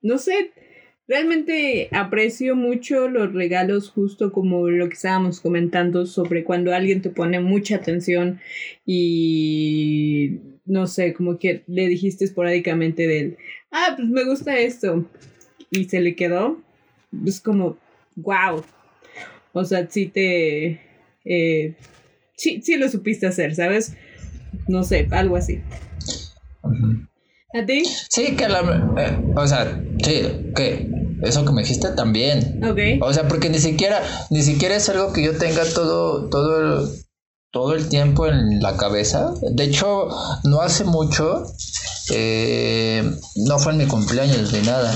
no sé, Realmente aprecio mucho los regalos, justo como lo que estábamos comentando sobre cuando alguien te pone mucha atención y no sé, como que le dijiste esporádicamente del, ah, pues me gusta esto y se le quedó. Es como, wow. O sea, sí te... Eh, sí, sí lo supiste hacer, ¿sabes? No sé, algo así. ¿A ti? Sí, que la... Eh, o sea, sí, que eso que me dijiste también. Ok. O sea, porque ni siquiera, ni siquiera es algo que yo tenga todo, todo, el, todo el tiempo en la cabeza. De hecho, no hace mucho, eh, no fue en mi cumpleaños ni nada.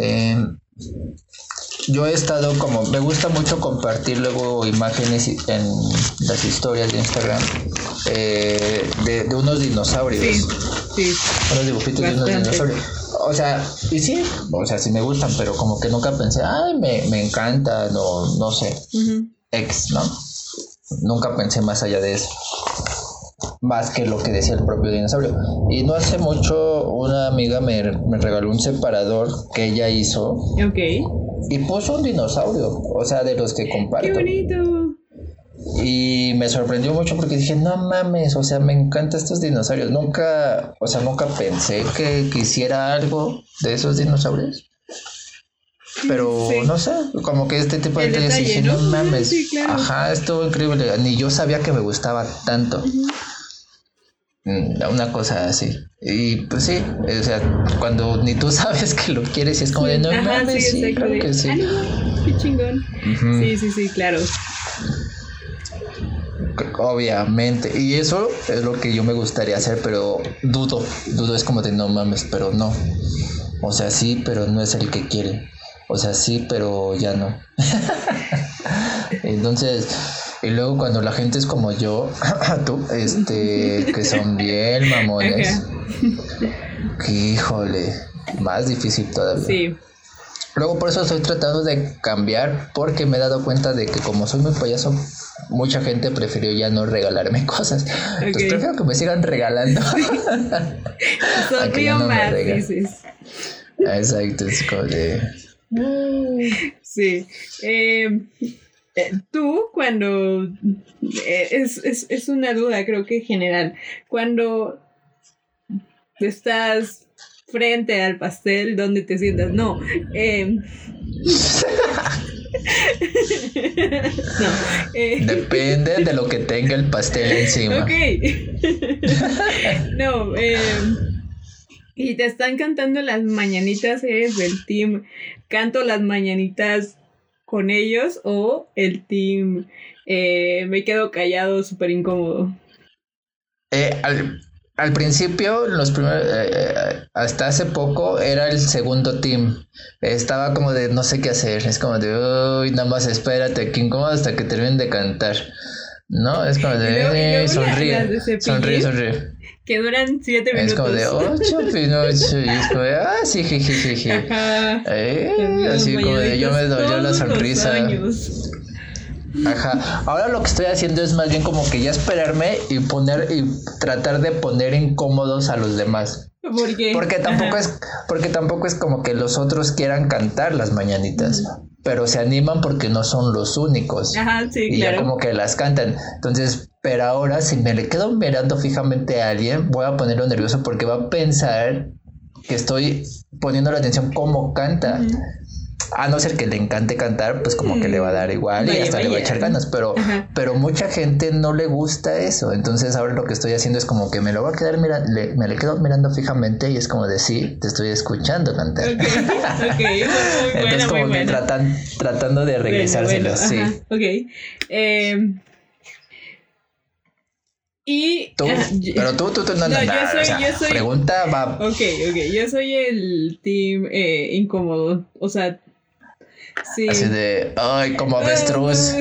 Eh, yo he estado como, me gusta mucho compartir luego imágenes en las historias de Instagram eh, de, unos dinosaurios. Sí, sí. Unos dibujitos de unos dinosaurios. O sea, y sí, o sea, sí me gustan, pero como que nunca pensé, ay, me, me encanta, no, no sé, ex, ¿no? Nunca pensé más allá de eso más que lo que decía el propio dinosaurio. Y no hace mucho una amiga me, me regaló un separador que ella hizo. Ok. Y puso un dinosaurio, o sea, de los que comparto. ¡Qué bonito! Y me sorprendió mucho porque dije, no mames, o sea, me encantan estos dinosaurios. Nunca, o sea, nunca pensé que quisiera algo de esos dinosaurios. Pero no sé, como que este tipo de detalles dije, no, mames. Ajá, estuvo increíble. Ni yo sabía que me gustaba tanto. Una cosa así. Y pues sí, o sea, cuando ni tú sabes que lo quieres y es como de no mames, sí, claro que sí. qué chingón. Sí, sí, sí, claro. Obviamente. Y eso es lo que yo me gustaría hacer, pero dudo. Dudo es como de no mames, pero no. O sea, sí, pero no es el que quiere. O sea, sí, pero ya no. Entonces, y luego cuando la gente es como yo, tú, este, que son bien mamones, que híjole, más difícil todavía. Sí. Luego por eso estoy tratando de cambiar porque me he dado cuenta de que como soy muy payaso, mucha gente prefirió ya no regalarme cosas. Entonces prefiero que me sigan regalando. Sonrío no más, dices. Exacto, es como de... Sí. Eh, eh, tú, cuando. Eh, es, es, es una duda, creo que general. Cuando estás frente al pastel donde te sientas. No. Eh, no eh, Depende de lo que tenga el pastel encima. Ok. no, eh, y te están cantando las mañanitas, eres del team. Canto las mañanitas con ellos o el team eh, me quedo callado, súper incómodo. Eh, al principio, los primeros, eh, eh, hasta hace poco, era el segundo team. Estaba como de no sé qué hacer. Es como de, uy, nada más espérate, que incómodo hasta que terminen de cantar. ¿No? Es como de, eh, sonríe, sonríe, sonríe. Que duran siete minutos. Es como de ocho minutos. Y es como de, ah, sí, jiji, Ajá. Eh, así como de, yo me doy la sonrisa. Ajá. Ahora lo que estoy haciendo es más bien como que ya esperarme y poner y tratar de poner incómodos a los demás. ¿Por qué? Porque tampoco es porque tampoco es como que los otros quieran cantar las mañanitas, pero se animan porque no son los únicos. Ajá, sí, y ya como que las cantan. Entonces, pero ahora si me le quedo mirando fijamente a alguien, voy a ponerlo nervioso porque va a pensar que estoy poniendo la atención cómo canta a no ser que le encante cantar, pues como que le va a dar igual y hasta le va a echar ganas, pero, pero mucha gente no le gusta eso, entonces ahora lo que estoy haciendo es como que me lo voy a quedar mirando, me le quedo mirando fijamente y es como de sí, te estoy escuchando cantar. entonces como que tratan, tratando de regresárselo, sí. Ok. Eh, Y. ¿Tú? pero tú, tú, tú, no, no, no, yo, soy, yo soy. Pregunta va. Ok, ok. Yo soy el team eh, incómodo. O sea. Sí. Así de. Ay, como avestruz.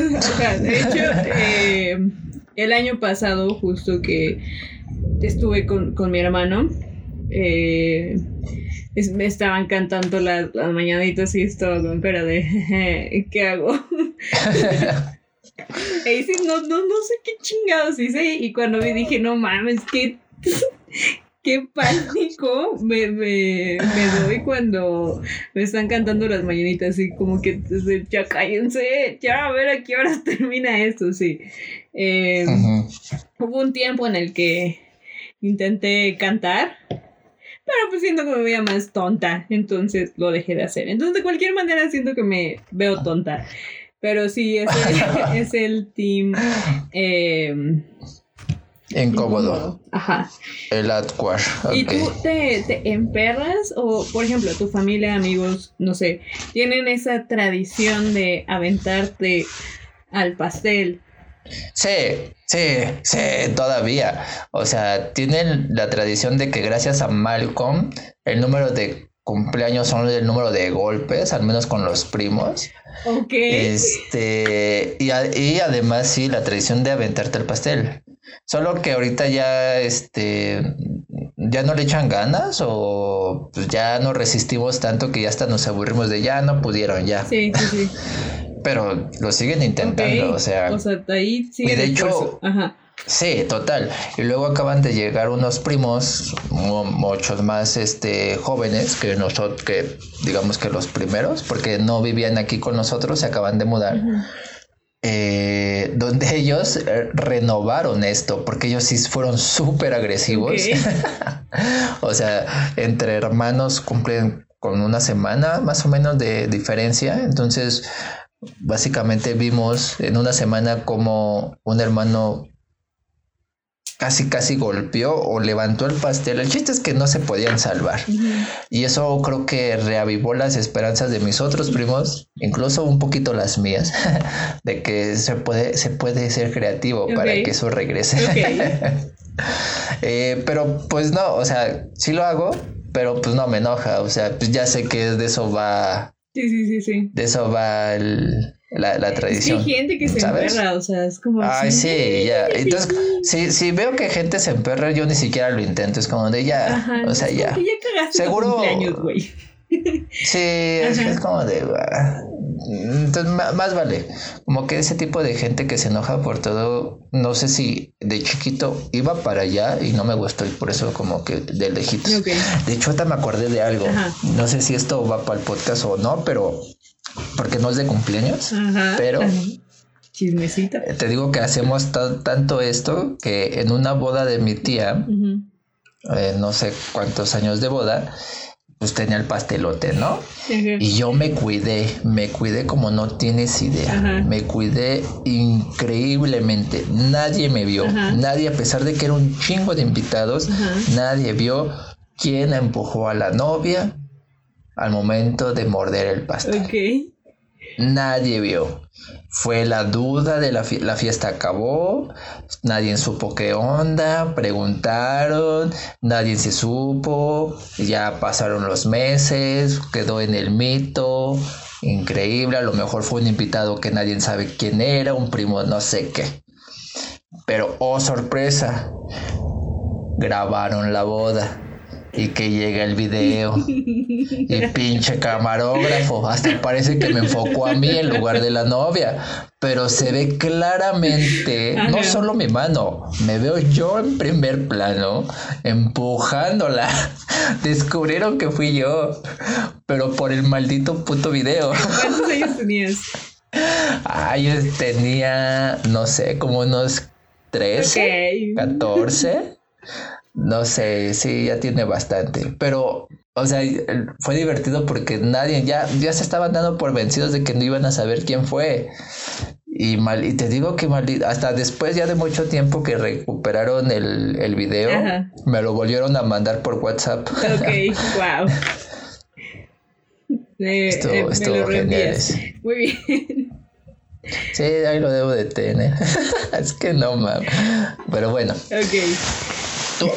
de hecho, eh, el año pasado, justo que estuve con, con mi hermano. Eh, me estaban cantando las, las mañanitas y estaba con cara de ¿qué hago? y dice, no, no, no sé qué chingados hice. Y cuando me dije, no mames, qué, qué pánico me, me, me, doy cuando me están cantando las mañanitas. Y como que ya cállense, ya a ver a qué horas termina esto, sí. Em, hubo un tiempo en el que intenté cantar. Pero pues siento que me veía más tonta, entonces lo dejé de hacer. Entonces de cualquier manera siento que me veo tonta. Pero sí, es el, es el team. Eh, incómodo. Ajá. El Adquar. ¿Y tú te, te, emperras? O, por ejemplo, tu familia, amigos, no sé, tienen esa tradición de aventarte al pastel. Sí, sí, sí, todavía. O sea, tienen la tradición de que gracias a Malcolm, el número de cumpleaños son el número de golpes, al menos con los primos. Ok. Este, y, y, además sí, la tradición de aventarte el pastel. Solo que ahorita ya, este, ya no le echan ganas o pues ya no resistimos tanto que ya hasta nos aburrimos de ya no pudieron ya. Sí, sí, sí. Pero lo siguen intentando, o sea. O sea, ahí sí. Y de hecho, Ajá. Sí, total. Y luego acaban de llegar unos primos, muchos más este, jóvenes que nosotros, que digamos que los primeros, porque no vivían aquí con nosotros, se acaban de mudar. Eh, donde ellos eh, renovaron esto, porque ellos sí fueron súper agresivos. o sea, entre hermanos cumplen con una semana más o menos de diferencia. Entonces, básicamente vimos en una semana como un hermano casi casi golpeó o levantó el pastel. El chiste es que no se podían salvar. Y eso creo que reavivó las esperanzas de mis otros primos, incluso un poquito las mías, de que se puede, se puede ser creativo para que eso regrese. Eh, pero pues no, o sea, sí lo hago, pero pues no me enoja. O sea, pues ya sé que de eso va. Sí, sí, sí, sí. De eso va el, la, la tradición. hay gente que se emperra, o sea, es como. Ay, sí, ya. Entonces, si, si veo que gente se emperra, yo ni siquiera lo intento. Es como de ya. o sea, ya. ya Seguro. güey. Sí, es, como de. Entonces, más vale. Como que ese tipo de gente que se enoja por todo, no sé si de chiquito iba para allá y no me gustó y por eso como que de lejitos. De hecho, ahorita me acordé de algo. No sé si esto va para el podcast o no, pero porque no es de cumpleaños, pero... Eh, te digo que hacemos tanto esto que en una boda de mi tía, eh, no sé cuántos años de boda, pues tenía el pastelote, ¿no? Y yo me cuidé, me cuidé como no tienes idea. Me cuidé increíblemente. Nadie me vio. Nadie, a pesar de que era un chingo de invitados, nadie vio quién empujó a la novia, al momento de morder el pastel. Nadie vio. Fue la duda de la, la, fiesta acabó, nadie supo qué onda, preguntaron, nadie se supo, ya pasaron los meses, quedó en el mito, increíble, a lo mejor fue un invitado que nadie sabe quién era, un primo no sé qué. Pero oh sorpresa, grabaron la boda y que llega el video. Y pinche camarógrafo hasta parece que me enfocó a mí en lugar de la novia. Pero se ve claramente no solo mi mano me veo yo en primer plano empujándola. Descubrieron que fui yo pero por el maldito puto video. ¿cuántos años tenías? Ah, yo tenía no sé como unos 13 14 no sé, sí, ya tiene bastante. Pero, o sea, fue divertido porque nadie, ya, ya se estaban dando por vencidos de que no iban a saber quién fue. Y mal, y te digo que mal, hasta después ya de mucho tiempo que recuperaron el, el video, me lo volvieron a mandar por WhatsApp. Ok, wow. esto, esto Muy bien. Sí, ahí lo debo de tener. es que no, mames. Pero bueno. Ok.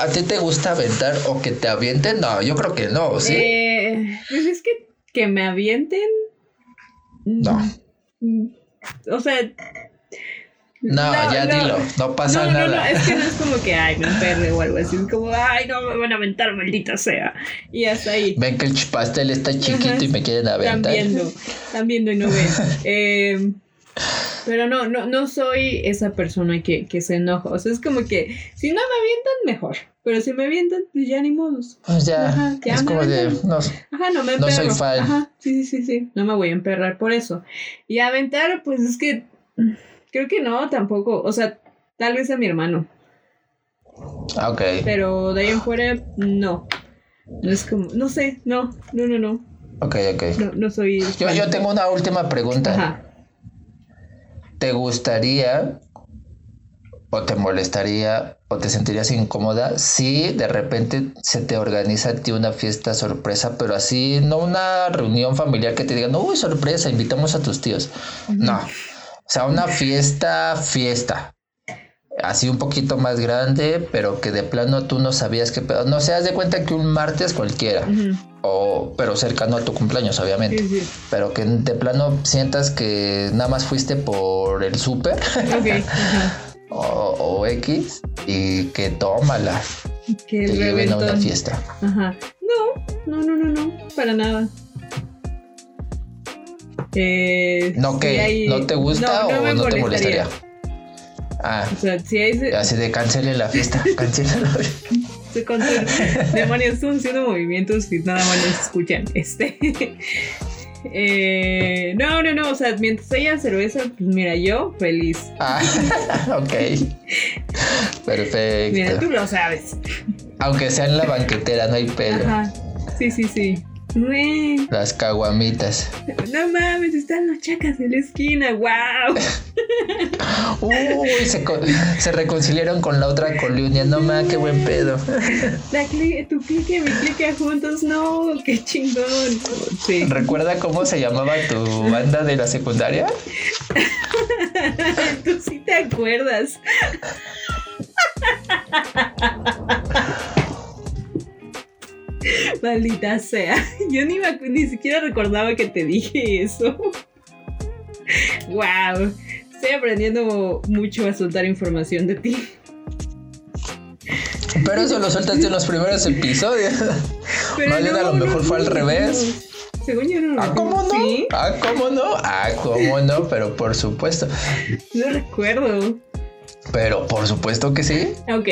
¿A ti te gusta aventar o que te avienten? No, yo creo que no, ¿sí? Eh, pues es que que me avienten. No. Mm, o sea, no, ya dilo, no pasa nada. No, no, es que no es como que, ay, me perre o algo así. Es como, ay, no, me van a aventar, maldita sea. Y hasta ahí. Ven que el pastel está chiquito y me quieren aventar. Están viendo, están viendo y no ven. eh, pero no, no, no soy esa persona que, que se enoja. O sea, es como que si no me avientan, mejor. Pero si me avientan, pues ya ni modos. Pues ya, Ajá, ya es como de. No, Ajá, no me emperro. No soy fan. Ajá, sí, sí, sí, sí. No me voy a emperrar por eso. Y aventar, pues es que Creo que no, tampoco. O sea, tal vez a mi hermano. Ah, ok. Pero de ahí en fuera, no. No es como, no sé, no, no, no, no. Ok, ok. No, no soy. Yo, yo tengo una última pregunta. Ajá. ¿Te gustaría o te molestaría o te sentirías incómoda si de repente se te organiza a ti una fiesta sorpresa, pero así, no una reunión familiar que te digan, uy, sorpresa, invitamos a tus tíos. No o sea, una fiesta, fiesta. Así un poquito más grande, pero que de plano tú no sabías que... No se das de cuenta que un martes cualquiera. o, pero cercano a tu cumpleaños, obviamente. Pero que de plano sientas que nada más fuiste por el súper. o, o, X. Y que tómala. Que te lleven a una fiesta. Ajá. No, no, no, no, no. Para nada. Eh, ¿No que ¿No te gusta o no te molestaría? Ah, o sea, si hay... así de cancelen la fiesta, cancelen la fiesta. Demonios, están haciendo movimientos y nada más nos escuchan. Este. Eh, no, no, no, o sea, mientras haya cerveza, pues mira, yo feliz. Ah, ok. Perfecto. Mira, tú lo sabes. Aunque sea en la banquetera, no hay pelo. Ajá. Sí, sí, sí. Las caguamitas. No mames, están las chacas en la esquina, wow. Uy, se, reconciliaron con la otra colonia, no mames, qué buen pedo. La tu clique y mi clique juntos, no, qué chingón. ¿Recuerda cómo se llamaba tu banda de la secundaria? Tú sí te acuerdas. Maldita sea. Yo ni, ni siquiera recordaba que te dije eso. wow. Estoy aprendiendo mucho a soltar información de ti. Pero eso lo soltaste en los primeros episodios. Pero a lo mejor fue al revés. Según yo no ¿Ah, cómo no? Ah, ¿cómo no? Ah, ¿cómo no? Pero por supuesto. No recuerdo. Pero por supuesto que sí. Ok,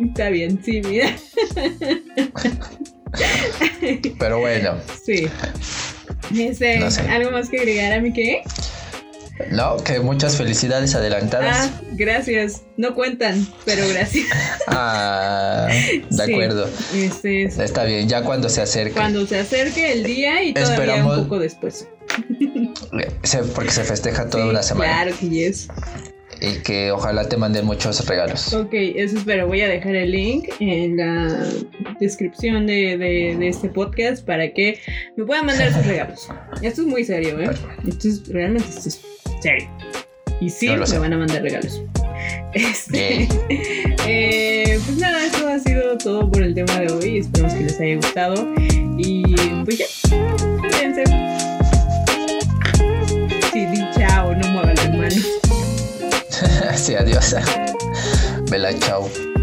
está bien, sí, mira. Pero bueno. Sí. Este, ¿Algo más que agregar a mi qué? No, que muchas felicidades adelantadas. Ah, gracias. No cuentan, pero gracias. Ah, de acuerdo. Este Está bien, ya cuando se acerque. Cuando se acerque el día y todavía un poco después. Porque se festeja toda una semana. Claro que es y que ojalá te manden muchos regalos. Ok, eso espero. Voy a dejar el link en la descripción de, este podcast para que me puedan mandar sus regalos. Esto es muy serio, ¿eh? Esto es realmente esto es serio. Y sí, me van a mandar regalos. Este, eh, pues nada, eso ha sido todo por el tema de hoy. Esperamos que les haya gustado. Y pues ya, cuídense. Sí, adiós. Vela, chao.